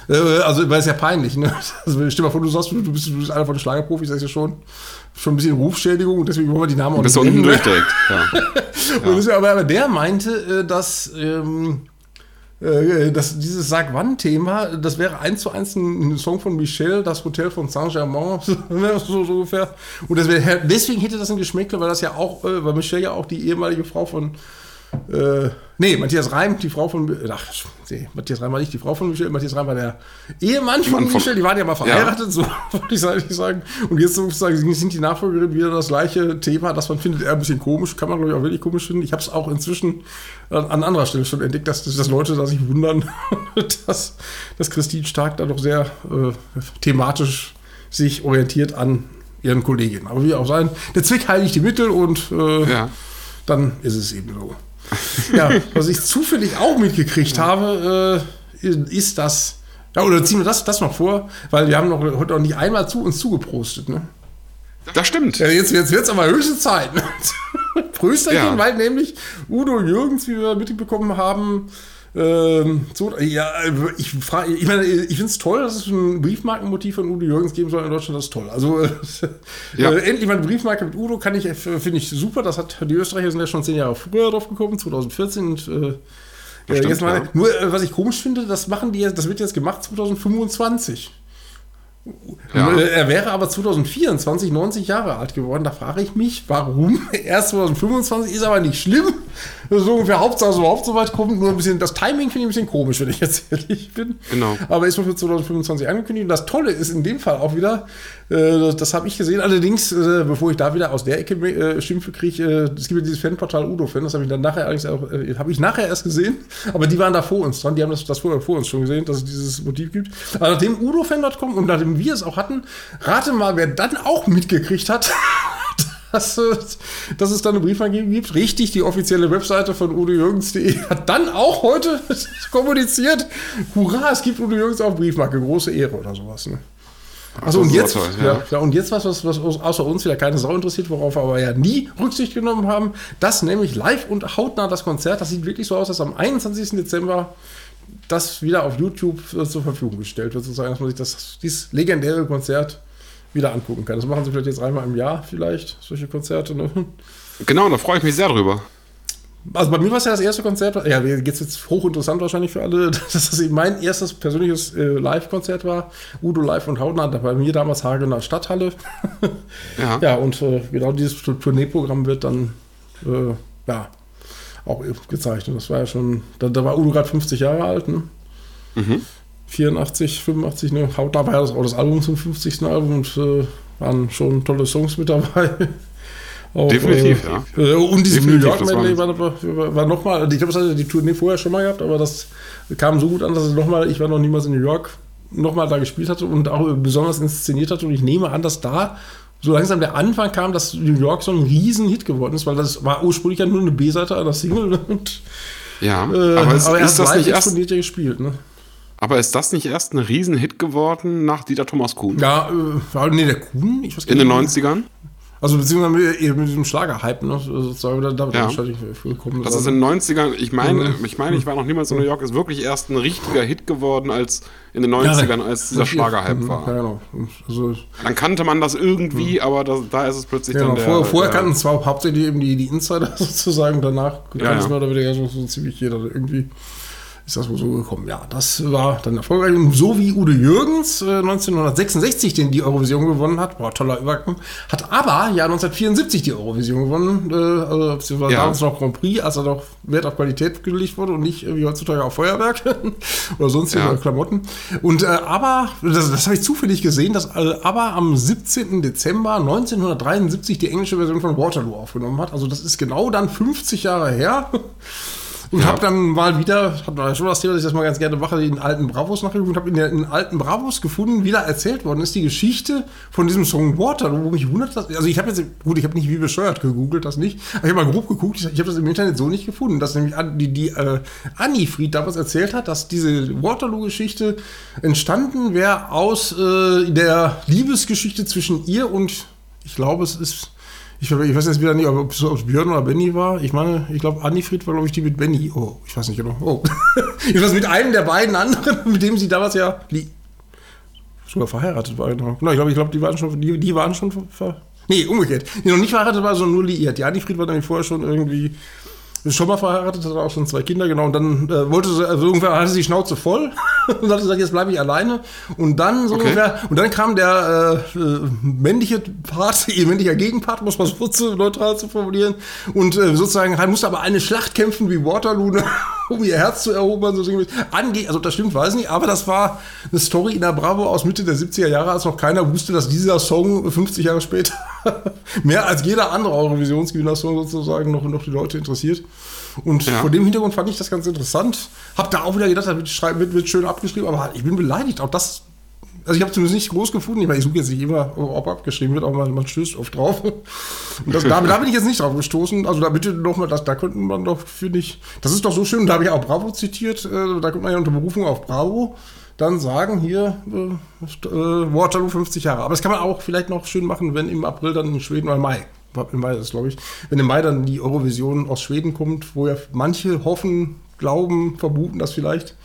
Äh, Also, weil es ja peinlich, ne? (laughs) Also, stell mal vor, du sagst, du bist, du bist einer von den Schlagerprofis, das ist ja schon, schon ein bisschen Rufschädigung und deswegen wollen wir die Namen auch nicht unten nennen, ne? durch direkt. (laughs) Ja. Und das, aber, aber der meinte, äh, dass, ähm, äh, dass dieses Sag wann-Thema, das wäre eins zu eins ein, Song von Michel, das Hotel von Saint-Germain, (laughs) so, so ungefähr. Und das wär, deswegen hätte das ein Geschmäckle, weil das ja auch, weil Michel ja auch die ehemalige Frau von äh, nee, Matthias Reim, die Frau von. Ach, nee, Matthias Reim war nicht die Frau von Michel, Matthias Reim war der Ehemann von Mann von- Michel, die waren ja mal verheiratet, so (laughs) wollte ich sagen. Und jetzt sozusagen sind die Nachfolgerin wieder das gleiche Thema, das man findet eher ein bisschen komisch, kann man glaube ich auch wirklich komisch finden. Ich habe es auch inzwischen an, an anderer Stelle schon entdeckt, dass, dass Leute da sich wundern, (laughs) dass, dass Christine Stark da doch sehr äh, thematisch sich orientiert an ihren Kolleginnen. Aber wie auch sein, der Zweck heiligt die Mittel und äh, Ja. dann ist es eben so. Ja, was ich zufällig auch mitgekriegt habe, äh, ist das. Ja, oder ziehen wir das, das noch vor, weil wir haben noch heute noch nicht einmal zu uns zugeprostet, ne? Das stimmt. Ja, jetzt wird es aber höchste Zeit. (laughs) Prösterchen, Ja. weil nämlich Udo Jürgens, wie wir mitbekommen haben, ähm, so, ja, ich frage, ich meine, ich finde es toll, dass es ein Briefmarkenmotiv von Udo Jürgens geben soll in Deutschland, das ist toll. Also (laughs) äh, Ja. äh, endlich mal eine Briefmarke mit Udo kann ich, äh, finde ich super. Das hat die Österreicher sind ja schon zehn Jahre früher drauf gekommen, 2014 und äh, äh, stimmt, jetzt mal, ja. nur äh, was ich komisch finde, das machen die jetzt, das wird jetzt gemacht 2025. Ja. Äh, Er wäre aber 2024 90 Jahre alt geworden. Da frage ich mich, warum? (laughs) Erst 2025 ist aber nicht schlimm. So ungefähr Hauptsache so überhaupt so weit kommt. Nur ein bisschen, das Timing finde ich ein bisschen komisch, wenn ich jetzt (laughs) ehrlich bin. Genau. Aber ist für 2025 angekündigt. Und das Tolle ist in dem Fall auch wieder, äh, das, das habe ich gesehen. Allerdings, äh, bevor ich da wieder aus der Ecke äh, Schimpfe kriege, äh, es gibt ja dieses Fanportal Udo-Fan. Das habe ich dann nachher allerdings auch, äh, habe ich nachher erst gesehen. Aber die waren da vor uns dran. Die haben das, das vorher vor uns schon gesehen, dass es dieses Motiv gibt. Aber nachdem Udo-Fan.com und nachdem wir es auch hatten, rate mal, wer dann auch mitgekriegt hat. (laughs) Dass, es- dass es da eine Briefmarke gibt. Richtig, die offizielle Webseite von udojürgens.de hat dann auch heute (laughs) kommuniziert, hurra, es gibt Udo Jürgens auf Briefmarke, große Ehre oder sowas. Ne? Achso, und jetzt, toll, ja. ja. Ja, und jetzt was, was, was außer uns wieder keine Sau interessiert, worauf wir aber ja nie Rücksicht genommen haben, das nämlich live und hautnah das Konzert, das sieht wirklich so aus, dass am 21. Dezember das wieder auf YouTube äh, zur Verfügung gestellt wird, sozusagen, dass man sich das, dieses legendäre Konzert wieder angucken kann. Das machen sie vielleicht jetzt einmal im Jahr, vielleicht, solche Konzerte. Ne? Genau, da freue ich mich sehr drüber. Also bei mir war es ja das erste Konzert, ja, jetzt jetzt hochinteressant wahrscheinlich für alle, (laughs) dass das eben mein erstes persönliches äh, Live-Konzert war. Udo Live und Hautnah, da bei mir damals Hagener Stadthalle. (laughs) Ja. ja, und äh, genau dieses Tour- Tourneeprogramm wird dann äh, ja, auch gezeigt. Und das war ja schon, da, da war Udo gerade 50 Jahre alt, ne? Mhm. 84, 85, ne? Hautnah war ja das, auch das Album zum 50. Album und äh, waren schon tolle Songs mit dabei. (laughs) Auch, Definitiv, äh, ja. Äh, und dieses New York Medley war- war, war, nochmal, ich glaube, das hatte die Tournee vorher schon mal gehabt, aber das kam so gut an, dass es nochmal, ich war noch niemals in New York, nochmal da gespielt hatte und auch besonders inszeniert hatte. Und ich nehme an, dass da so langsam der Anfang kam, dass New York so ein Riesen-Hit geworden ist, weil das war ursprünglich ja nur eine B-Seite einer Single. (laughs) Und, Ja, äh, aber, es, er ist, das nicht erst, ja gespielt, ne? Aber ist das nicht erst ein Riesenhit geworden nach Dieter Thomas Kuhn? Ja, äh, nee, der Kuhn, ich weiß In den nicht. 90ern? Also beziehungsweise mit, diesem Schlager-Hype, ne? Sozusagen, da, da Ja. wahrscheinlich gekommen. Das ist in den 90ern, ich meine, Mhm. ich meine, ich war noch niemals in New York, ist wirklich erst ein richtiger Hit geworden als in den 90ern, als dieser Schlagerhype Ja, war. genau. Also, Dann kannte man das irgendwie, aber da, da ist es plötzlich Genau, dann der... vorher, kannten zwar hauptsächlich eben die, die Insider (laughs) sozusagen, danach kannte Ja, es ja. mehr oder weniger so, so ziemlich jeder. Irgendwie ist das wohl so gekommen. Ja, das war dann erfolgreich. Und so wie Udo Jürgens äh, 1966 den die Eurovision gewonnen hat, boah, toller Übergang, hat aber ja 1974 die Eurovision gewonnen, äh, also beziehungsweise Ja. damals noch Grand Prix, als er noch Wert auf Qualität gelegt wurde und nicht äh, wie heutzutage auf Feuerwerk (laughs) oder sonstige Ja. Klamotten. Und äh, aber, das, das habe ich zufällig gesehen, dass äh, aber am 17. Dezember 1973 die englische Version von Waterloo aufgenommen hat. Also das ist genau dann 50 Jahre her. Und Ja. habe dann mal wieder, hat war schon das Thema, dass ich das mal ganz gerne mache, den alten Bravos nachgeguckt und habe in den alten Bravos gefunden, wie da erzählt worden ist, die Geschichte von diesem Song Waterloo, wo mich wundert, dass, also ich habe jetzt, gut, ich habe nicht wie bescheuert gegoogelt, das nicht, aber ich habe mal grob geguckt, ich, ich habe das im Internet so nicht gefunden, dass nämlich die, die äh, Annie Fried damals erzählt hat, dass diese Waterloo-Geschichte entstanden wäre aus äh, der Liebesgeschichte zwischen ihr und, ich glaube, es ist ich, ich weiß jetzt wieder nicht, ob es Björn oder Benny war. Ich meine, ich glaube, Annifried war, glaube ich, die mit Benny. Oh, ich weiß nicht genau. Oh. (laughs) ich weiß mit einem der beiden anderen, (laughs) mit dem sie damals ja sogar verheiratet war. Genau. Genau, ich glaube, ich glaube, die waren schon, die, die waren schon ver Nee, umgekehrt. Die noch nicht verheiratet war, sondern nur liiert. Die Annifried war nämlich vorher schon irgendwie ist schon mal verheiratet, hatte auch schon zwei Kinder, genau. Und dann äh, wollte sie, also irgendwann hatte sie die Schnauze voll (laughs) und hat gesagt, jetzt bleibe ich alleine. Und dann so Okay. ungefähr, und dann kam der äh, äh, männliche Part, (laughs) ihr männlicher Gegenpart, muss man so neutral zu formulieren. Und äh, sozusagen halt musste aber eine Schlacht kämpfen wie Waterloo, ne, um ihr Herz zu erobern. So irgendwie. Ange also das stimmt, weiß ich nicht, aber das war eine Story in der Bravo aus Mitte der 70er Jahre, als noch keiner wusste, dass dieser Song 50 Jahre später (laughs) mehr als jeder andere Eurovisionsgewinner-Song sozusagen noch, noch die Leute interessiert. Und Ja. vor dem Hintergrund fand ich das ganz interessant. Hab da auch wieder gedacht, da wird, wird schön abgeschrieben, aber ich bin beleidigt. Auch das, also ich habe zumindest nicht groß gefunden. Ich meine, ich suche jetzt nicht immer, ob abgeschrieben wird, aber man, man stößt oft drauf. Und das, da, da bin ich jetzt nicht drauf gestoßen. Also da bitte nochmal, das, da könnte man doch, finde ich, das ist doch so schön. Da habe ich auch Bravo zitiert. Äh, da könnte man ja unter Berufung auf Bravo dann sagen, hier, äh, äh, Waterloo 50 Jahre. Aber das kann man auch vielleicht noch schön machen, wenn im April dann in Schweden oder Mai, im Mai ist glaube ich, wenn im Mai dann die Eurovision aus Schweden kommt, wo ja manche hoffen, glauben, vermuten, dass vielleicht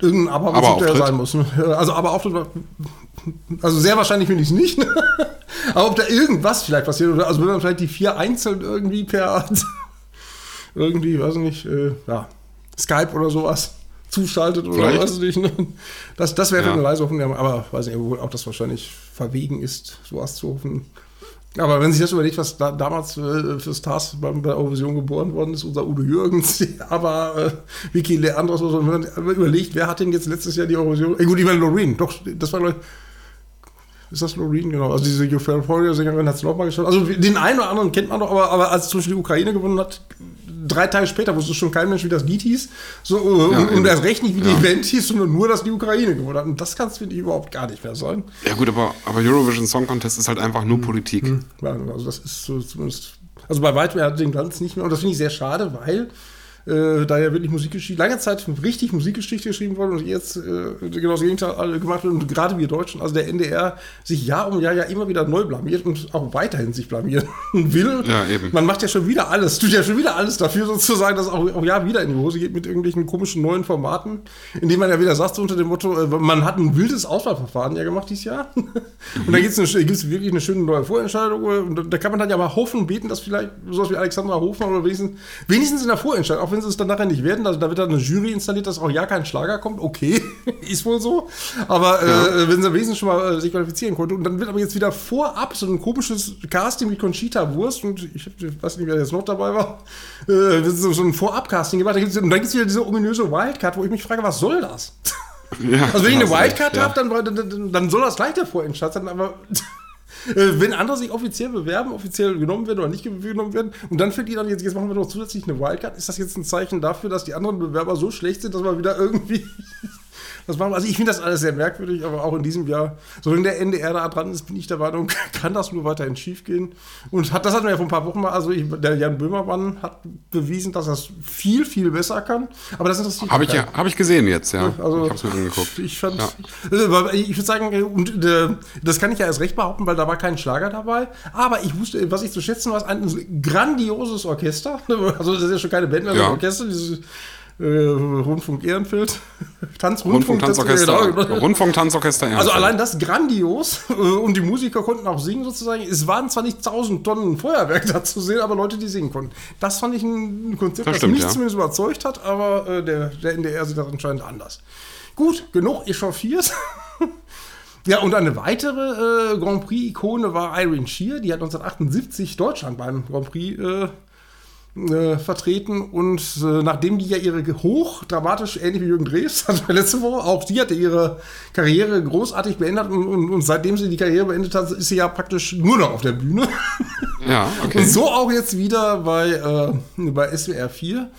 irgendein aber Aber Auftritt? sein muss. ne? Also aber Auftritt, also sehr wahrscheinlich finde ich es nicht. (laughs) aber ob da irgendwas vielleicht passiert oder also wenn man vielleicht die vier einzeln irgendwie per (laughs) irgendwie, weiß ich nicht, äh, ja, Skype oder sowas zuschaltet oder Vielleicht. weiß ich nicht. Ne? Das, das wäre Ja. eine leise Hoffnung, aber weiß nicht, obwohl auch das wahrscheinlich verwegen ist, sowas zu hoffen. Aber wenn sich das überlegt, was da, damals äh, für Stars bei, bei Eurovision geboren worden ist, unser Udo Jürgens, (laughs) aber äh, Vicky Leandros, oder so, wenn man überlegt, wer hat denn jetzt letztes Jahr die Eurovision? Äh, gut, ich meine Loreen, doch, das war, glaub ich, ist das Loreen, genau. Also diese Euphoria-Sängerin hat es nochmal geschafft. Also den einen oder anderen kennt man doch, aber, aber als zum Beispiel die Ukraine gewonnen hat, drei Tage später wusste schon kein Mensch, wie das Lied hieß. So, äh, Ja, und, und eben. erst recht nicht, wie Ja. die Event hieß, sondern nur, dass die Ukraine gewonnen hat. Und das kann es, finde ich, überhaupt gar nicht mehr sein. Ja gut, aber, aber Eurovision Song Contest ist halt einfach nur Politik. Ja, also das ist so zumindest. Also bei weitem er hat den Glanz nicht mehr. Und das finde ich sehr schade, weil äh, da ja wirklich Musikgeschichte, lange Zeit richtig Musikgeschichte geschrieben wurde und jetzt äh, genau das Gegenteil gemacht wird und gerade wir Deutschen, also der NDR, sich Jahr um Jahr ja immer wieder neu blamiert und auch weiterhin sich blamieren (laughs) will. Ja, eben. Man macht ja schon wieder alles, tut ja schon wieder alles dafür sozusagen, dass es auch, auch ja wieder in die Hose geht mit irgendwelchen komischen neuen Formaten, indem man ja wieder sagt, so unter dem Motto, äh, man hat ein wildes Auswahlverfahren ja gemacht dieses Jahr. (laughs) Und da gibt es wirklich eine schöne neue Vorentscheidung. äh, Und da- da kann man dann ja mal hoffen und beten, dass vielleicht sowas wie Alexandra Hofmann oder wenigstens, wenigstens in der Vorentscheidung, auch wenn sie es dann nachher nicht werden, also da wird dann eine Jury installiert, dass auch ja kein Schlager kommt. Okay, (laughs) ist wohl so. Aber äh, wenn sie wenigstens schon mal äh, sich qualifizieren konnte. Und dann wird aber jetzt wieder vorab so ein komisches Casting mit Conchita Wurst und ich weiß nicht, wer jetzt noch dabei war, äh, so, so ein Vorab-Casting gemacht. Da gibt's- Und dann gibt es wieder diese ominöse Wildcard, wo ich mich frage, was soll das? Ja, Also wenn ich eine Wildcard ja. habe, dann, dann, dann, soll das gleich der Vorentscheid sein, aber äh, (laughs) wenn andere sich offiziell bewerben, offiziell genommen werden oder nicht genommen werden und dann fällt ihnen dann jetzt, jetzt machen wir noch zusätzlich eine Wildcard, ist das jetzt ein Zeichen dafür, dass die anderen Bewerber so schlecht sind, dass wir wieder irgendwie das machen? Also ich finde das alles sehr merkwürdig, aber auch in diesem Jahr, solange der NDR da dran ist, bin ich der Meinung, (laughs) kann das nur weiterhin schief gehen. Und hat, das hatten wir ja vor ein paar Wochen mal, also ich, der Jan Böhmermann hat bewiesen, dass es viel, viel besser kann, aber das interessiert Habe ich, ja, hab ich gesehen jetzt, ja. Also, ich habe es mir angeguckt. Ich fand, Ja. weil ich würde sagen, und äh, das kann ich ja erst recht behaupten, weil da war kein Schlager dabei. Aber ich wusste, was ich zu schätzen weiß, ein grandioses Orchester. (laughs) Also das ist ja schon keine Band, mehr, Ja. sondern Orchester, dieses äh, Rundfunk Ehrenfeld, (laughs) Tanz Rundfunk, Tanzorchester. genau. Rundfunk, Tanzorchester, Also allein das grandios (laughs) und die Musiker konnten auch singen sozusagen. Es waren zwar nicht 1000 Tonnen Feuerwerk (laughs) da zu sehen, aber Leute, die singen konnten. Das fand ich ein Konzept, Das das, stimmt, mich ja. zumindest überzeugt hat, aber äh, der, der NDR sieht das anscheinend anders. Gut, genug echauffiert. Ja, und eine weitere äh, Grand Prix-Ikone war Irene Shear. Die hat 1978 Deutschland beim Grand Prix äh, äh, vertreten. Und äh, nachdem die ja ihre hoch dramatisch, ähnlich wie Jürgen Drews, also (laughs) letzte Woche, auch sie hatte ihre Karriere großartig beendet. Und, und, und seitdem sie die Karriere beendet hat, ist sie ja praktisch nur noch auf der Bühne. (laughs) Ja, okay. Und so auch jetzt wieder bei, äh, bei SWR 4.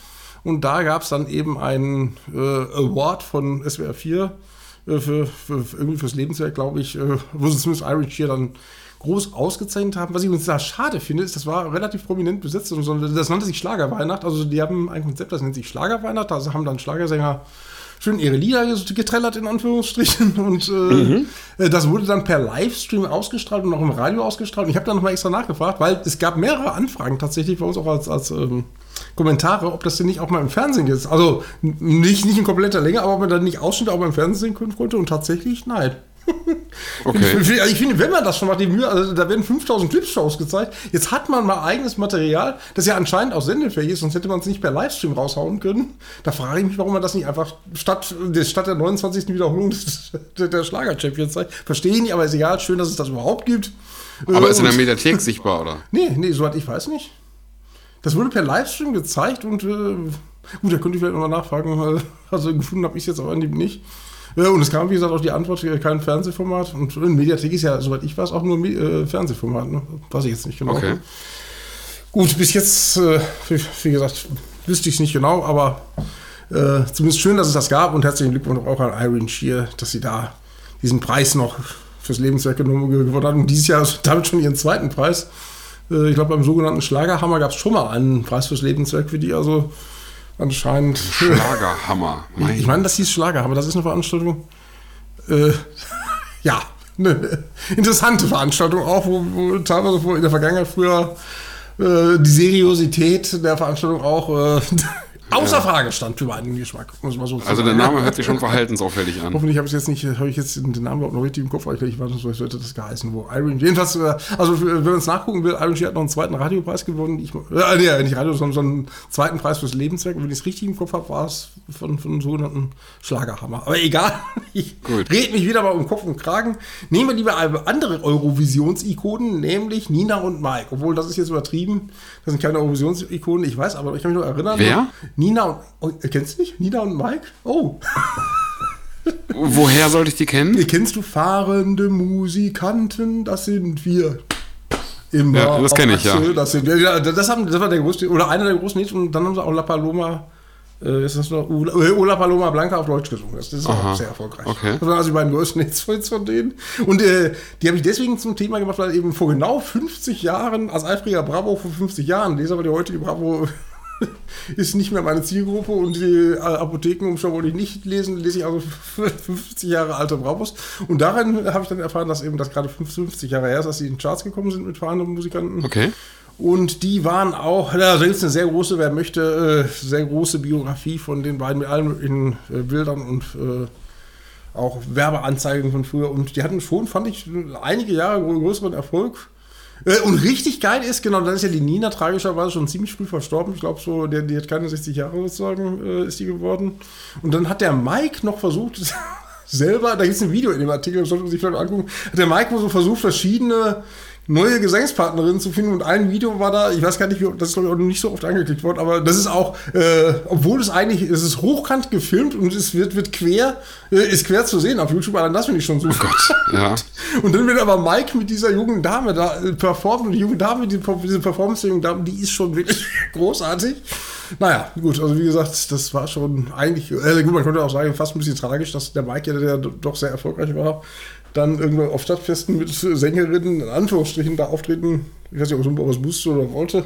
Und da gab es dann eben einen äh, Award von SWR 4 äh, für, für, für irgendwie fürs Lebenswerk, glaube ich, äh, wo sie zumindest Irish hier dann groß ausgezeichnet haben. Was ich uns da schade finde, ist, das war relativ prominent besetzt. Und so, das nannte sich Schlagerweihnacht. Also die haben ein Konzept, das nennt sich Schlagerweihnacht. Da haben dann Schlagersänger schön ihre Lieder getrellert, in Anführungsstrichen. (laughs) Und äh, äh, das wurde dann per Livestream ausgestrahlt und auch im Radio ausgestrahlt. Und ich habe dann nochmal extra nachgefragt, weil es gab mehrere Anfragen tatsächlich bei uns auch als, als ähm, Kommentare, ob das denn nicht auch mal im Fernsehen ist. Also nicht, nicht in kompletter Länge, aber ob man dann nicht Ausschnitte auch beim Fernsehen sehen konnte. Und tatsächlich, nein. (laughs) Okay. Also ich finde, wenn man das schon macht, die Mühe, also da werden 5000 Clips-Shows gezeigt. Jetzt hat man mal eigenes Material, das ja anscheinend auch sendefähig ist, sonst hätte man es nicht per Livestream raushauen können. Da frage ich mich, warum man das nicht einfach statt, statt der 29. Wiederholung des, der, Schlager-Champions zeigt. Verstehe ich nicht, aber ist egal. Schön, dass es das überhaupt gibt. Aber Äh, ist in der Mediathek sichtbar, oder? (laughs) Nee, nee, soweit ich weiß nicht. Das wurde per Livestream gezeigt und äh, gut, da könnte ich vielleicht nochmal nachfragen. (laughs) Also gefunden habe ich es jetzt aber angeblich nicht. Und es kam, wie gesagt, auch die Antwort, äh, kein Fernsehformat. Und in Mediathek ist ja, soweit ich weiß, auch nur äh, Fernsehformat. Ne? Weiß ich jetzt nicht genau. Okay. Gut, bis jetzt, äh, wie, wie gesagt, wüsste ich es nicht genau, aber äh, zumindest schön, dass es das gab und herzlichen Glückwunsch auch an Irene Shear, dass sie da diesen Preis noch fürs Lebenswerk genommen gewonnen hat und dieses Jahr (laughs) damit schon ihren zweiten Preis. Äh, ich glaube, beim sogenannten Schlagerhammer gab es schon mal einen Preis fürs Lebenswerk für die, also anscheinend. Schlagerhammer. Mein Ich meine, das hieß Schlagerhammer, das ist eine Veranstaltung. Äh, (laughs) ja, eine interessante Veranstaltung auch, wo, wo teilweise in der Vergangenheit früher äh, die Seriosität der Veranstaltung auch äh, (laughs) außer Frage stand für meinen Geschmack, muss man so also sagen. der Name hört sich schon verhaltensauffällig an. Hoffentlich habe ich jetzt nicht, habe ich jetzt den Namen überhaupt noch richtig im Kopf, weil ich weiß nicht, was hätte das geheißen, wo Irene, jedenfalls, äh, also wenn man es nachgucken will, Irene Shear hat noch einen zweiten Radiopreis gewonnen, ich, äh, nee, nicht Radio, sondern so einen zweiten Preis fürs Lebenswerk, und wenn ich es richtig im Kopf habe, war es von, von einem sogenannten Schlagerhammer. Aber egal, (laughs) ich Gut. red mich wieder mal um Kopf und Kragen. Nehmen wir lieber andere Eurovisions-Ikonen, nämlich Nina und Mike, obwohl das ist jetzt übertrieben, das sind keine Eurovisions-Ikonen, ich weiß, aber ich kann mich noch erinnern. Wer? Nina und, oh, kennst du nicht? Nina und Mike? Oh. (laughs) Woher sollte ich die kennen? Wie kennst du fahrende Musikanten? Das sind wir. Immer Ja, das auf kenn ich, ja. Das, sind, ja, das, haben, das war der größte, oder einer der großen Hits und dann haben sie auch La Paloma, äh, ist das noch, Ola Paloma Blanca auf Deutsch gesungen. Das, das ist Aha. auch sehr erfolgreich. Okay. Das waren also die beiden größten Hits von von denen. Und äh, die habe ich deswegen zum Thema gemacht, weil eben vor genau 50 Jahren, als eifriger Bravo vor 50 Jahren, Leser war die heutige Bravo (laughs) ist nicht mehr meine Zielgruppe und die äh, Apothekenumschau wollte ich nicht lesen, lese ich also (laughs) 50 Jahre alte Brauchus. Und darin habe ich dann erfahren, dass eben das gerade 50 Jahre her ist, dass sie in den Charts gekommen sind mit verhandelnden Musikanten. Okay. Und die waren auch, da gibt es eine sehr große, wer möchte, äh, sehr große Biografie von den beiden mit allen möglichen äh, Bildern und äh, auch Werbeanzeigen von früher. Und die hatten schon, fand ich, einige Jahre größeren Erfolg. Äh, Und richtig geil ist, genau, dann ist ja die Nina tragischerweise schon ziemlich früh verstorben. Ich glaube, so, der, die hat keine 60 Jahre sozusagen, äh, ist die geworden. Und dann hat der Mike noch versucht, (laughs) selber, da gibt es ein Video in dem Artikel, das sollte man sich vielleicht angucken, hat der Mike so versucht, verschiedene neue Gesangspartnerinnen zu finden und ein Video war da, ich weiß gar nicht, das ist glaube ich auch nicht so oft angeklickt worden, aber das ist auch, äh, obwohl es eigentlich, es ist hochkant gefilmt und es wird, wird quer, äh, ist quer zu sehen auf YouTube, allein das finde ich schon so. Oh Gott, ja. (laughs) Und dann wird aber Mike mit dieser jungen Dame da äh, performt und die junge Dame, die, diese Performance der jungen Dame, die ist schon wirklich (laughs) großartig. Naja, gut, also wie gesagt, das war schon eigentlich, äh, gut, man könnte auch sagen, fast ein bisschen tragisch, dass der Mike, ja, der doch sehr erfolgreich war, dann irgendwann auf Stadtfesten mit Sängerinnen in Anführungsstrichen da auftreten. Ich weiß nicht, ob er was musste oder wollte.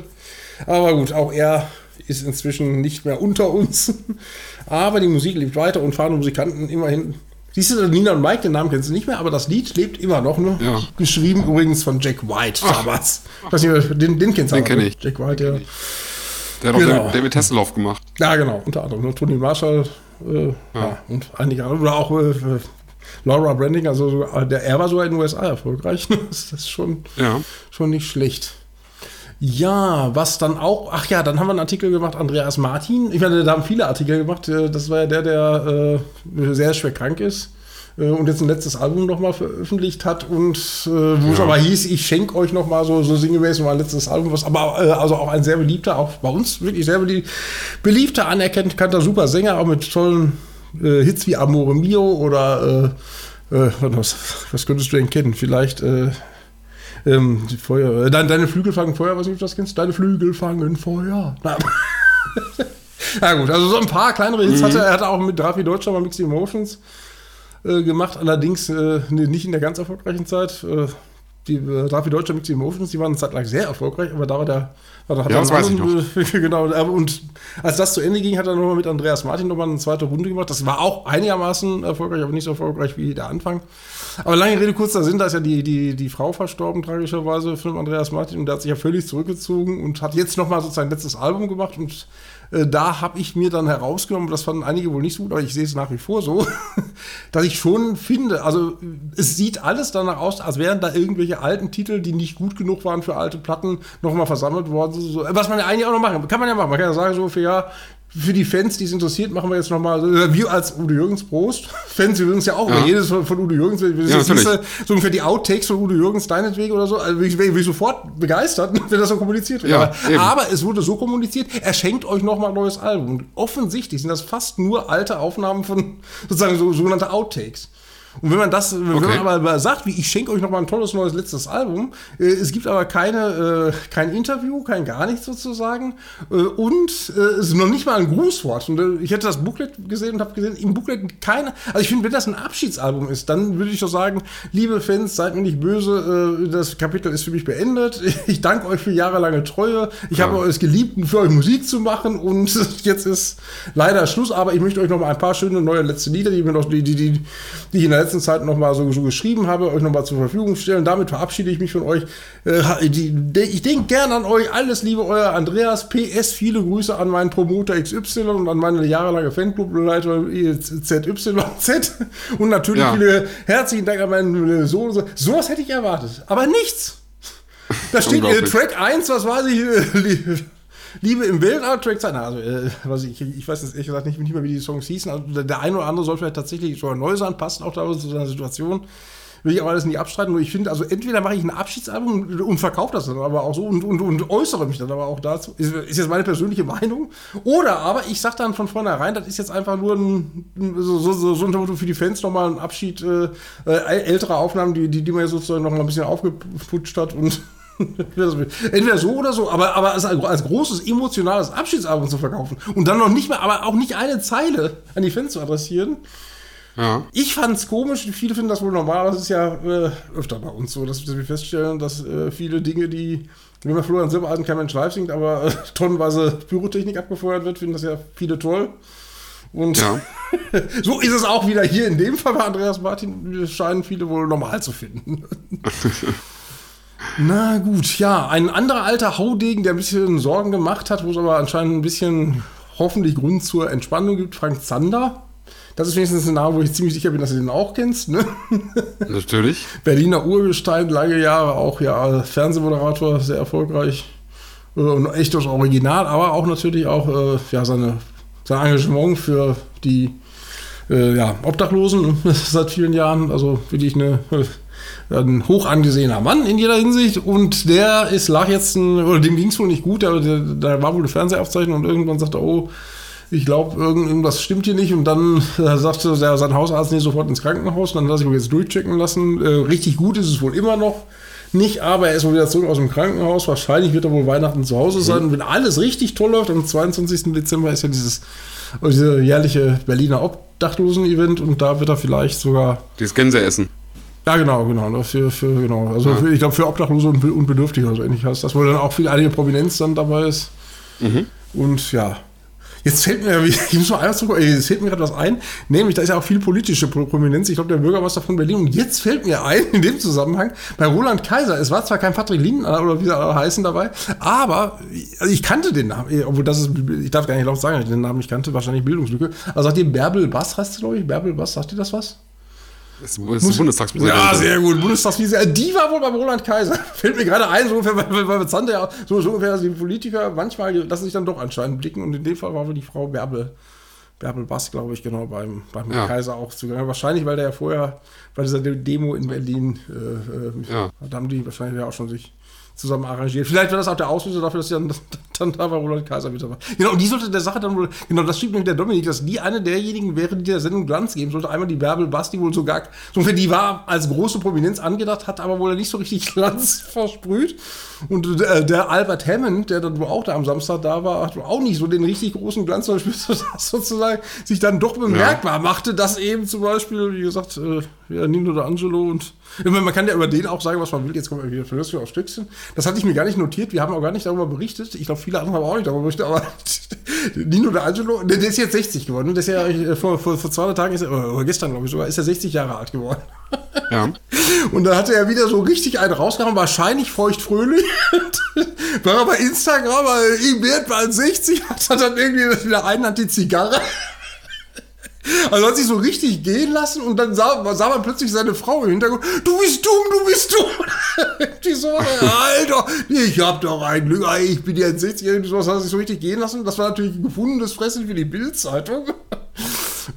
Aber gut, auch er ist inzwischen nicht mehr unter uns. (laughs) Aber die Musik lebt weiter und fahrende Musikanten immerhin. Siehst du, Nina und Mike, den Namen kennst du nicht mehr, aber das Lied lebt immer noch. Ne? Ja. Geschrieben übrigens von Jack White damals. Ich weiß nicht, den, den kennst du Den aber, kenn ne? ich. Jack White, ja. Der hat auch Genau. David- David Hasselhoff gemacht. Ja, genau, unter anderem. Ne? Tony Marshall äh, ja. und einige andere. Oder auch äh, Laura Branding, also so, äh, der, er war sogar in den USA erfolgreich. (laughs) das ist schon, Ja. schon nicht schlecht. Ja, was dann auch, ach ja, dann haben wir einen Artikel gemacht, Andreas Martin. Ich meine, da haben viele Artikel gemacht. äh, Das war ja der, der äh, sehr schwer krank ist äh, und jetzt ein letztes Album nochmal veröffentlicht hat und äh, wo es Ja. aber hieß, ich schenke euch nochmal so, so sinngemäß mal ein letztes Album, was aber äh, also auch ein sehr beliebter, auch bei uns wirklich sehr belie beliebter, anerkannter, super Sänger, auch mit tollen äh, Hits wie Amore Mio oder äh, äh, was, was könntest du denn kennen? Vielleicht äh, ähm, die Feuer, äh, deine, deine Flügel fangen Feuer, weiß nicht, ob du das kennst. Deine Flügel fangen Feuer. Na, (laughs) ja gut, also so ein paar kleinere Hits hatte er. Hatte auch mit Drafi Deutschland mal Mixed Emotions äh, gemacht, allerdings äh, nicht in der ganz erfolgreichen Zeit. Äh, die äh, Drafi Deutschland Mixed Emotions, die waren eine Zeit lang sehr erfolgreich, aber da war der war, hat Ja, das weiß ich anderen, äh, (laughs) genau, aber und als das zu Ende ging, hat er nochmal mit Andreas Martin nochmal eine zweite Runde gemacht. Das war auch einigermaßen erfolgreich, aber nicht so erfolgreich wie der Anfang. Aber lange Rede, kurzer Sinn, da ist ja die, die, die Frau verstorben, tragischerweise, von dem Andreas Martin, und der hat sich ja völlig zurückgezogen und hat jetzt nochmal sozusagen letztes Album gemacht und äh, da habe ich mir dann herausgenommen, das fanden einige wohl nicht so gut, aber ich sehe es nach wie vor so, (laughs) dass ich schon finde, also es sieht alles danach aus, als wären da irgendwelche alten Titel, die nicht gut genug waren für alte Platten, nochmal versammelt worden. So, so. Was man ja eigentlich auch noch machen kann, man ja machen. Man kann ja sagen, so für ja, für die Fans, die es interessiert, machen wir jetzt nochmal, äh, wir als Udo Jürgens Prost. (laughs) Fans, es ja auch Ja. jedes von, von Udo Jürgens, wenn Ja, so ungefähr die Outtakes von Udo Jürgens, deinetwegen oder so, also bin ich, bin ich sofort begeistert, (laughs) wenn das so kommuniziert wird. Ja, aber, aber es wurde so kommuniziert, er schenkt euch nochmal ein neues Album. Und offensichtlich sind das fast nur alte Aufnahmen von sozusagen so, sogenannte Outtakes. Und wenn man das, wenn Okay. man aber sagt, wie ich schenke euch nochmal ein tolles neues letztes Album, äh, es gibt aber keine, äh, kein Interview, kein gar nichts sozusagen äh, und äh, es ist noch nicht mal ein Grußwort. Und äh, ich hätte das Booklet gesehen und habe gesehen, im Booklet keine, also ich finde, wenn das ein Abschiedsalbum ist, dann würde ich doch sagen, liebe Fans, seid mir nicht böse, äh, das Kapitel ist für mich beendet. (laughs) Ich danke euch für jahrelange Treue. Ich Ja. habe es geliebt, für euch Musik zu machen und (laughs) jetzt ist leider Schluss, aber ich möchte euch noch mal ein paar schöne neue letzte Lieder, die, mir noch, die, die, die, die letzten Zeit noch mal so, so geschrieben habe, euch noch mal zur Verfügung stellen. Damit verabschiede ich mich von euch. Äh, die, ich denke gerne an euch. Alles Liebe, euer Andreas. PS, viele Grüße an meinen Promoter XY und an meine jahrelange Fanclubleiter ZYZ. (laughs) Und natürlich Ja. viele herzlichen Dank an meinen Sohn. So was hätte ich erwartet. Aber nichts. Da steht äh. Track 1, was weiß ich, äh, Liebe im Weltall, Track 2. Na, also, äh, was ich, ich weiß jetzt ehrlich gesagt nicht, nicht mehr, wie die Songs hießen. Also, der, eine oder andere soll vielleicht tatsächlich sogar neu sein, passt auch da zu seiner Situation. Will ich aber alles nicht abstreiten. Nur ich finde, also entweder mache ich ein Abschiedsalbum und, und verkaufe das dann aber auch so und, und, und äußere mich dann aber auch dazu. Ist, ist jetzt meine persönliche Meinung. Oder aber ich sage dann von vornherein, das ist jetzt einfach nur ein, so, so, so, so unter Motto für die Fans nochmal ein Abschied äh, äh, älterer Aufnahmen, die, die, die man jetzt sozusagen nochmal ein bisschen aufgeputscht hat und (laughs) Entweder so oder so, aber, aber als, als großes emotionales Abschiedsalbum zu verkaufen und dann noch nicht mehr, aber auch nicht eine Zeile an die Fans zu adressieren, Ja. Ich fand es komisch, viele finden das wohl normal, das ist ja äh, öfter bei uns so, dass wir feststellen, dass äh, viele Dinge, die, wenn man Florian Silbereisen kein Mensch live singt, aber äh, (laughs) tonnenweise Pyrotechnik abgefeuert wird, finden das ja viele toll. Und Ja. (laughs) so ist es auch wieder hier in dem Fall bei Andreas Martin, scheinen viele wohl normal zu finden. Na gut, ja, ein anderer alter Haudegen, der ein bisschen Sorgen gemacht hat, wo es aber anscheinend ein bisschen hoffentlich Grund zur Entspannung gibt, Frank Zander. Das ist wenigstens ein Name, wo ich ziemlich sicher bin, dass du den auch kennst. Ne? (laughs) Natürlich. Berliner Urgestein, lange Jahre auch ja Fernsehmoderator, sehr erfolgreich. Äh, Und echt das Original, aber auch natürlich auch äh, ja, seine, sein Engagement für die äh, ja, Obdachlosen (laughs) seit vielen Jahren. Also wirklich eine, ein hoch angesehener Mann in jeder Hinsicht. Und der ist, lag jetzt, ein, oder dem ging es wohl nicht gut, aber der, da war wohl eine Fernsehaufzeichnung und irgendwann sagte er, oh, ich glaube, irgendwas stimmt hier nicht. Und dann äh, sagte der, sein Hausarzt, nee, sofort ins Krankenhaus. Und dann lasse ich mich jetzt durchchecken lassen. Äh, richtig gut ist es wohl immer noch nicht, aber er ist wohl wieder zurück aus dem Krankenhaus. Wahrscheinlich wird er wohl Weihnachten zu Hause sein. Und wenn alles richtig toll läuft, am 22. Dezember ist ja dieses diese jährliche Berliner Obdachlosen-Event und da wird er vielleicht sogar Dieses Gänseessen. Ja, genau, genau. Für, für, genau. Also für, ich glaube für Obdachlose und, und Bedürftige oder so ähnlich heißt das, wo dann auch viel einige Prominenz dann dabei ist. Und ja. Jetzt fällt mir, (laughs) ich muss mal einmal zurück, jetzt fällt mir gerade was ein, nämlich da ist ja auch viel politische Pro- Prominenz. Ich glaube, der Bürgermeister von Berlin. Und jetzt fällt mir ein, in dem Zusammenhang, bei Roland Kaiser, es war zwar kein Patrick Lindner oder wie sie alle heißen dabei, aber also ich kannte den Namen, obwohl das ist, ich darf gar nicht laut sagen, dass ich den Namen nicht kannte, wahrscheinlich Bildungslücke. Aber sagt ihr Bärbel Bass, heißt es, glaube ich? Bärbel Bass, sagt ihr das was? Das ist Bundestagspräsident. Ja, sehr gut. Bundestagsvizepräsident. Die war wohl beim Roland Kaiser. (laughs) Fällt mir gerade ein, so ungefähr, weil, weil, Zander ja, so, so ungefähr, dass die Politiker manchmal lassen sich dann doch anscheinend blicken. Und in dem Fall war wohl die Frau Bärbel, Bärbel Bass, glaube ich, genau, beim, beim Ja. Kaiser auch zugange. Wahrscheinlich, weil der ja vorher bei dieser Demo in Berlin, äh, äh, Ja. da haben die wahrscheinlich ja auch schon sich zusammen arrangiert. Vielleicht war das auch der Auslöser dafür, dass sie dann, dann da war Roland Kaiser dabei. Genau, und die sollte der Sache dann wohl, genau, das schrieb nämlich der Dominik, dass die eine derjenigen wäre, die der Sendung Glanz geben sollte. Einmal die Bärbel Bass, die wohl sogar, so ungefähr, die war als große Prominenz angedacht, hat aber wohl nicht so richtig Glanz (laughs) versprüht. Und äh, der Albert Hammond, der dann wohl auch da am Samstag da war, hat auch nicht so den richtig großen Glanz dass (laughs) sozusagen sich dann doch bemerkbar machte, dass eben zum Beispiel, wie gesagt, äh, ja, Nino D'Angelo und man kann ja über den auch sagen, was man will. Jetzt kommen wir wieder verlöst auf Stückchen. Das hatte ich mir gar nicht notiert. Wir haben auch gar nicht darüber berichtet. Ich glaube, viele andere haben auch nicht darüber berichtet. Aber (laughs) Nino D'Angelo, der, der ist jetzt 60 geworden. ne? Der ist ja äh, vor, vor, vor 200 Tagen, ist er, oder gestern, glaube ich sogar, ist er 60 Jahre alt geworden. Ja. (laughs) Und dann hatte er wieder so richtig einen rausgehauen, wahrscheinlich feuchtfröhlich. (laughs) War er bei Instagram, weil ihm wird bald 60, hat er dann irgendwie wieder einen hat die Zigarre. Also hat sich so richtig gehen lassen und dann sah, sah man plötzlich seine Frau im Hintergrund. Du bist dumm, du bist dumm. (laughs) Die so, Alter, ich hab doch ein Glück, ich bin jetzt 60, irgendwie sowas hat sich so richtig gehen lassen. Das war natürlich ein gefundenes Fressen für die Bildzeitung.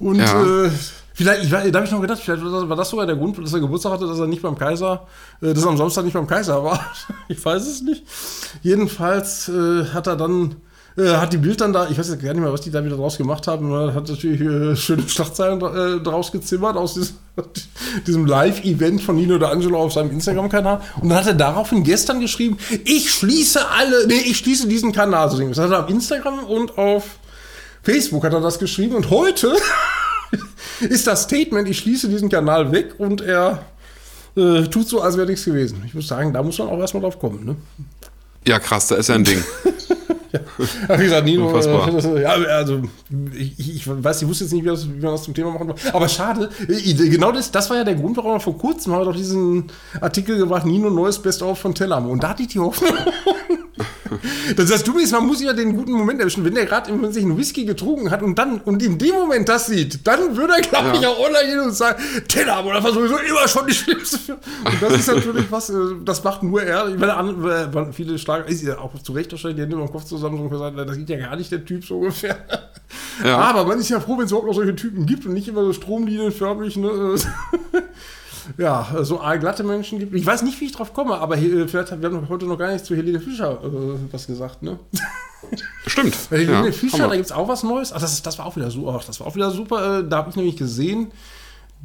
Und Ja. äh, vielleicht, ich, da habe ich noch gedacht, vielleicht war das, war das sogar der Grund, dass er Geburtstag hatte, dass er nicht beim Kaiser, äh, dass er am Samstag nicht beim Kaiser war. (laughs) Ich weiß es nicht. Jedenfalls äh, hat er dann, äh, hat die Bild dann da, ich weiß jetzt gar nicht mehr, was die da wieder draus gemacht haben, man hat natürlich äh, schöne Schlagzeilen äh, draus gezimmert aus diesem, (laughs) diesem Live-Event von Nino D'Angelo auf seinem Instagram-Kanal. Und dann hat er daraufhin gestern geschrieben, ich schließe alle, nee, ich schließe diesen Kanal. So, das hat er auf Instagram und auf Facebook hat er das geschrieben und heute (laughs) ist das Statement, ich schließe diesen Kanal weg und er äh, tut so, als wäre nichts gewesen. Ich muss sagen, da muss man auch erstmal drauf kommen. Ne? ja, krass, da ist ja ein Ding. (laughs) (laughs) Ja, wie gesagt, Nino, äh, ja, also ich, ich, weiß, ich wusste jetzt nicht, wie, das, wie man das zum Thema machen wollte. Aber schade, äh, genau das, das war ja der Grund, warum wir vor kurzem haben wir doch diesen Artikel gebracht, Nino neues Best-of von Tellermann. Und da hatte ich die Hoffnung. Das heißt, du bist, man muss ja den guten Moment erwischen. Wenn der gerade sich einen Whisky getrunken hat und dann und in dem Moment das sieht, dann würde er, glaube ich, Ja. auch online gehen und sagen, Tellermann, das war sowieso immer schon die schlimmste. Und das ist natürlich was, äh, das macht nur er. Ich meine, äh, viele Schlager, ist ja auch zu Recht wahrscheinlich, die Hände über den Kopf zusammen und gesagt, das geht ja gar nicht der Typ so ungefähr. Ja. Aber man ist ja froh, wenn es überhaupt noch solche Typen gibt und nicht immer so stromlinienförmig, ne? (laughs) Ja, so glatte Menschen gibt. Ich weiß nicht, wie ich drauf komme, aber äh, vielleicht haben wir haben heute noch gar nicht zu Helene Fischer äh, was gesagt, ne? (laughs) Stimmt. Bei Helene ja, Fischer, da gibt es auch was Neues. Ach, das, ist, das war auch wieder so, ach, das war auch wieder super. Äh, da habe ich nämlich gesehen,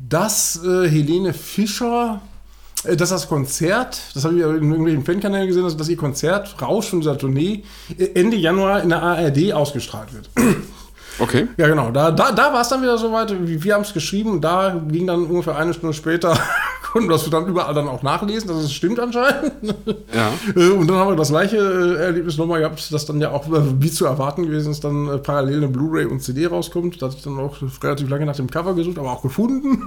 dass äh, Helene Fischer, äh, dass das Konzert, das habe ich ja in irgendwelchen Fankanälen gesehen, dass, dass ihr Konzert Rausch von dieser Tournee äh, Ende Januar in der ARD ausgestrahlt wird. Okay. Ja, genau. Da, da, da war es dann wieder soweit. Wir wir haben es geschrieben da ging dann ungefähr eine Stunde später, konnten wir das dann überall dann auch nachlesen, dass es stimmt anscheinend. (laughs) Ja. Äh, Und dann haben wir das gleiche äh, Erlebnis nochmal gehabt, dass dann ja auch, äh, wie zu erwarten gewesen ist, dann parallel eine Blu-ray und CD rauskommt. Da hatte ich dann auch relativ lange nach dem Cover gesucht, aber auch gefunden.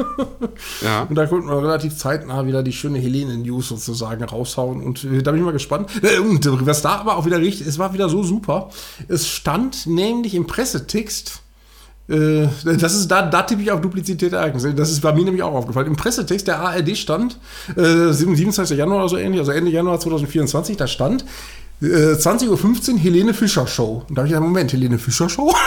Ja. (laughs) Und da konnten wir relativ zeitnah wieder die schöne Helene-News sozusagen raushauen. Und da bin ich mal gespannt. Und was da aber auch wieder richtig, es war wieder so super. Es stand nämlich im Pressetext, äh, das ist, da, da tippe ich auf Duplizität der Ereignisse. Das ist bei mir nämlich auch aufgefallen. Im Pressetext der ARD stand, äh, 27. Januar oder so ähnlich, also Ende Januar 2024, da stand, 20.15 Uhr Helene Fischer Show. Und da habe ich gedacht, Moment, Helene Fischer Show? (laughs)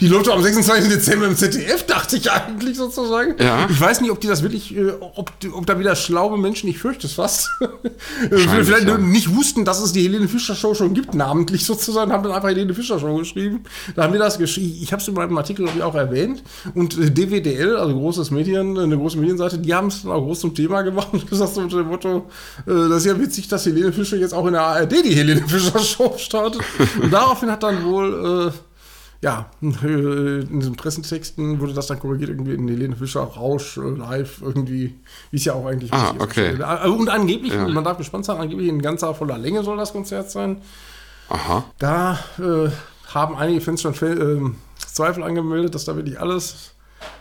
Die läuft am 26. Dezember im ZDF, dachte ich eigentlich sozusagen. Ja. Ich weiß nicht, ob die das wirklich, äh, ob, ob da wieder schlaue Menschen, ich fürchte es fast, (laughs) äh, vielleicht ja. nicht wussten, dass es die Helene Fischer Show schon gibt, namentlich sozusagen, haben dann einfach Helene Fischer Show geschrieben. Da haben wir das geschrieben. Ich habe es in meinem Artikel ich, auch erwähnt. Und äh, DWDL, also großes Medien, eine große Medienseite, die haben es dann auch groß zum Thema gemacht (laughs) und gesagt so unter dem Motto, äh, das ist ja witzig, dass Helene Fischer jetzt auch in der ARD die Helene Fischer Show startet. Und daraufhin hat dann wohl, äh, ja, in diesen Pressentexten wurde das dann korrigiert, irgendwie in Helene Fischer Rausch äh, live, irgendwie, wie es ja auch eigentlich Ah, richtig ist. okay. Äh, Und angeblich, Ja. man darf gespannt sein, angeblich in ganzer voller Länge soll das Konzert sein. Aha. Da äh, haben einige Fans schon ähm, Zweifel angemeldet, dass da wirklich alles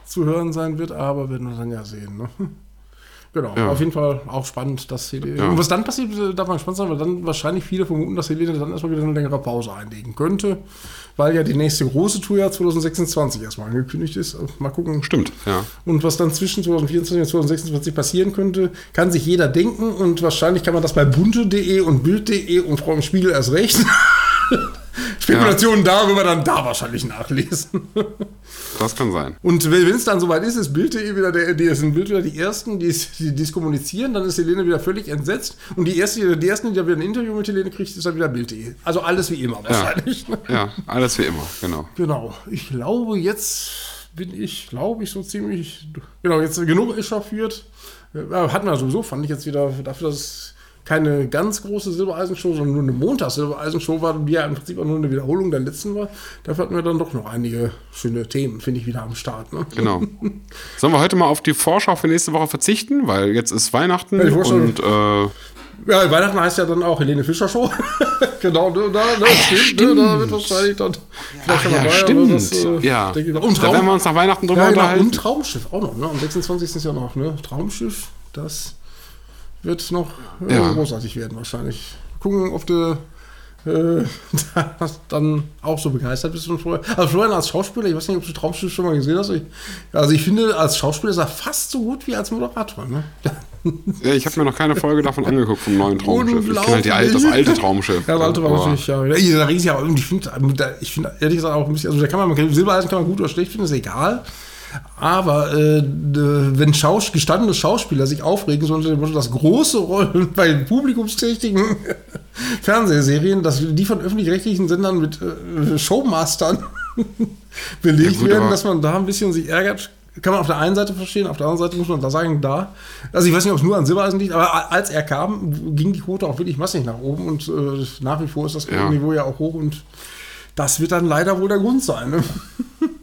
zu hören sein wird, aber werden wir dann ja sehen. Ne? Genau, Ja. auf jeden Fall auch spannend, dass Helene. Ja. Und was dann passiert, äh, darf man gespannt sein, weil dann wahrscheinlich viele vermuten, dass Helene dann erstmal wieder eine längere Pause einlegen könnte, weil ja die nächste große Tour ja 2026 erstmal angekündigt ist. Mal gucken, Stimmt, ja. und was dann zwischen 2024 und 2026 passieren könnte, kann sich jeder denken. Und wahrscheinlich kann man das bei bunte.de und bild.de und Frau im Spiegel erst recht. (laughs) Spekulationen darüber dann da wahrscheinlich nachlesen. Das kann sein. Und wenn es dann soweit ist, ist Bild.de wieder der, die sind Bild wieder die ersten, die es kommunizieren, dann ist Helene wieder völlig entsetzt. Und die, erste, die ersten, die da wieder ein Interview mit Helene kriegt, ist dann wieder Bild.de. Also alles wie immer wahrscheinlich. Ja, alles wie immer, genau. Genau. Ich glaube, jetzt bin ich, glaube ich, so ziemlich. Genau, jetzt genug echauffiert. Ja, hatten wir sowieso, fand ich jetzt wieder dafür, dass es keine ganz große Silbereisenshow, sondern nur eine Montags-Silbereisenshow war, die ja im Prinzip auch nur eine Wiederholung der letzten war. Dafür hatten wir dann doch noch einige schöne Themen, finde ich, wieder am Start. Ne? Genau. (laughs) Sollen wir heute mal auf die Vorschau für nächste Woche verzichten? Weil jetzt ist Weihnachten Ja, und äh, Ja, Weihnachten heißt ja dann auch Helene Fischer Show. (laughs) genau, da, da, da, stimmt, ne, da wird wahrscheinlich dann. Ach schon ja, dabei, stimmt. das, äh, ja. denke ich. Und da werden wir uns nach Weihnachten drüber ja, genau, unterhalten. und Traumschiff auch noch, ne? Am 26. ist ja noch, ne? Traumschiff, das wird noch äh, Ja. großartig werden wahrscheinlich. Gucken, ob du äh, (laughs) dann auch so begeistert bist von Florian. Also Florian als Schauspieler, ich weiß nicht, ob du Traumschiff schon mal gesehen hast. Ich, also ich finde, als Schauspieler ist er fast so gut wie als Moderator. Ne? Ja, ich habe mir noch keine Folge davon angeguckt vom neuen Traumschiff. Ich kenne halt die alte, das alte Traumschiff. (laughs) Ja, das alte war Aber- natürlich, ja. ja da es ja auch, und ich finde, ich finde ehrlich gesagt auch ein bisschen, also da kann man, Silbereisen kann man gut oder schlecht finden, ist egal. Aber äh, wenn Schaus gestandene Schauspieler sich aufregen, so unter dem Motto, dass große Rollen bei publikumsträchtigen (laughs) Fernsehserien, dass die von öffentlich-rechtlichen Sendern mit äh, Showmastern (laughs) belegt Ja, gut, werden, dass man da ein bisschen sich ärgert, kann man auf der einen Seite verstehen, auf der anderen Seite muss man da sagen, da. Also ich weiß nicht, ob es nur an Silbereisen liegt, aber als er kam, ging die Quote auch wirklich massig nach oben und äh, nach wie vor ist das Ja. Niveau ja auch hoch und das wird dann leider wohl der Grund sein. Ne? (laughs)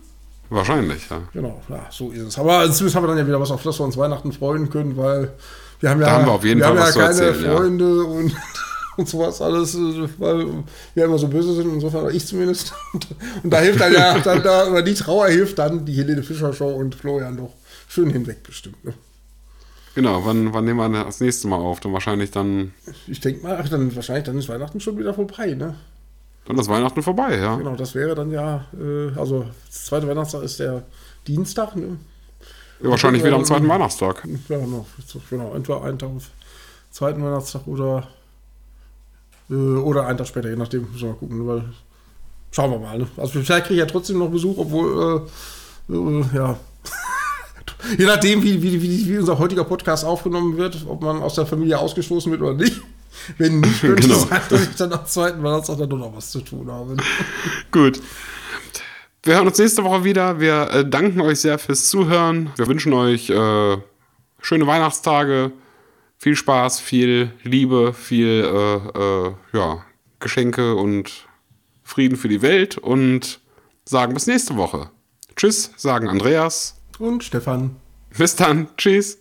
Wahrscheinlich, ja. Genau, ja, so ist es. Aber zumindest haben wir dann ja wieder was, auf das wir uns Weihnachten freuen können, weil wir haben ja, Da haben wir auf jeden Fall haben was zu ja keine erzählen, ja. Freunde und, (laughs) und sowas alles, weil wir immer so böse sind, insofern ich zumindest. Und, und da hilft dann ja, (laughs) dann da, über die Trauer hilft dann die Helene Fischer Show und Florian doch schön hinweg bestimmt. Ne? Genau, wann, wann nehmen wir das nächste Mal auf? Dann wahrscheinlich dann, Ich denke mal, ach, dann wahrscheinlich dann ist Weihnachten schon wieder vorbei, ne? Dann ist Weihnachten vorbei, ja. Genau, das wäre dann ja, äh, also das zweite Weihnachtstag ist der Dienstag, ne? ja wahrscheinlich wieder am zweiten Weihnachtstag. Ja, genau, genau. Entweder einen Tag auf zweiten Weihnachtstag oder, äh, oder einen Tag später, je nachdem, müssen wir mal gucken, weil schauen wir mal. Ne? Also vielleicht kriege ich ja trotzdem noch Besuch, obwohl, äh, äh, ja. (laughs) Je nachdem, wie, wie, wie, wie unser heutiger Podcast aufgenommen wird, ob man aus der Familie ausgestoßen wird oder nicht. Wenn nicht, könnte Genau. sein, dass ich dann am zweiten Weihnachtstag dann doch noch was zu tun habe. (laughs) Gut. Wir hören uns nächste Woche wieder. Wir äh, danken euch sehr fürs Zuhören. Wir wünschen euch äh, schöne Weihnachtstage, viel Spaß, viel Liebe, viel äh, äh, ja, Geschenke und Frieden für die Welt. Und sagen bis nächste Woche. Tschüss, sagen Andreas. Und Stefan. Bis dann. Tschüss.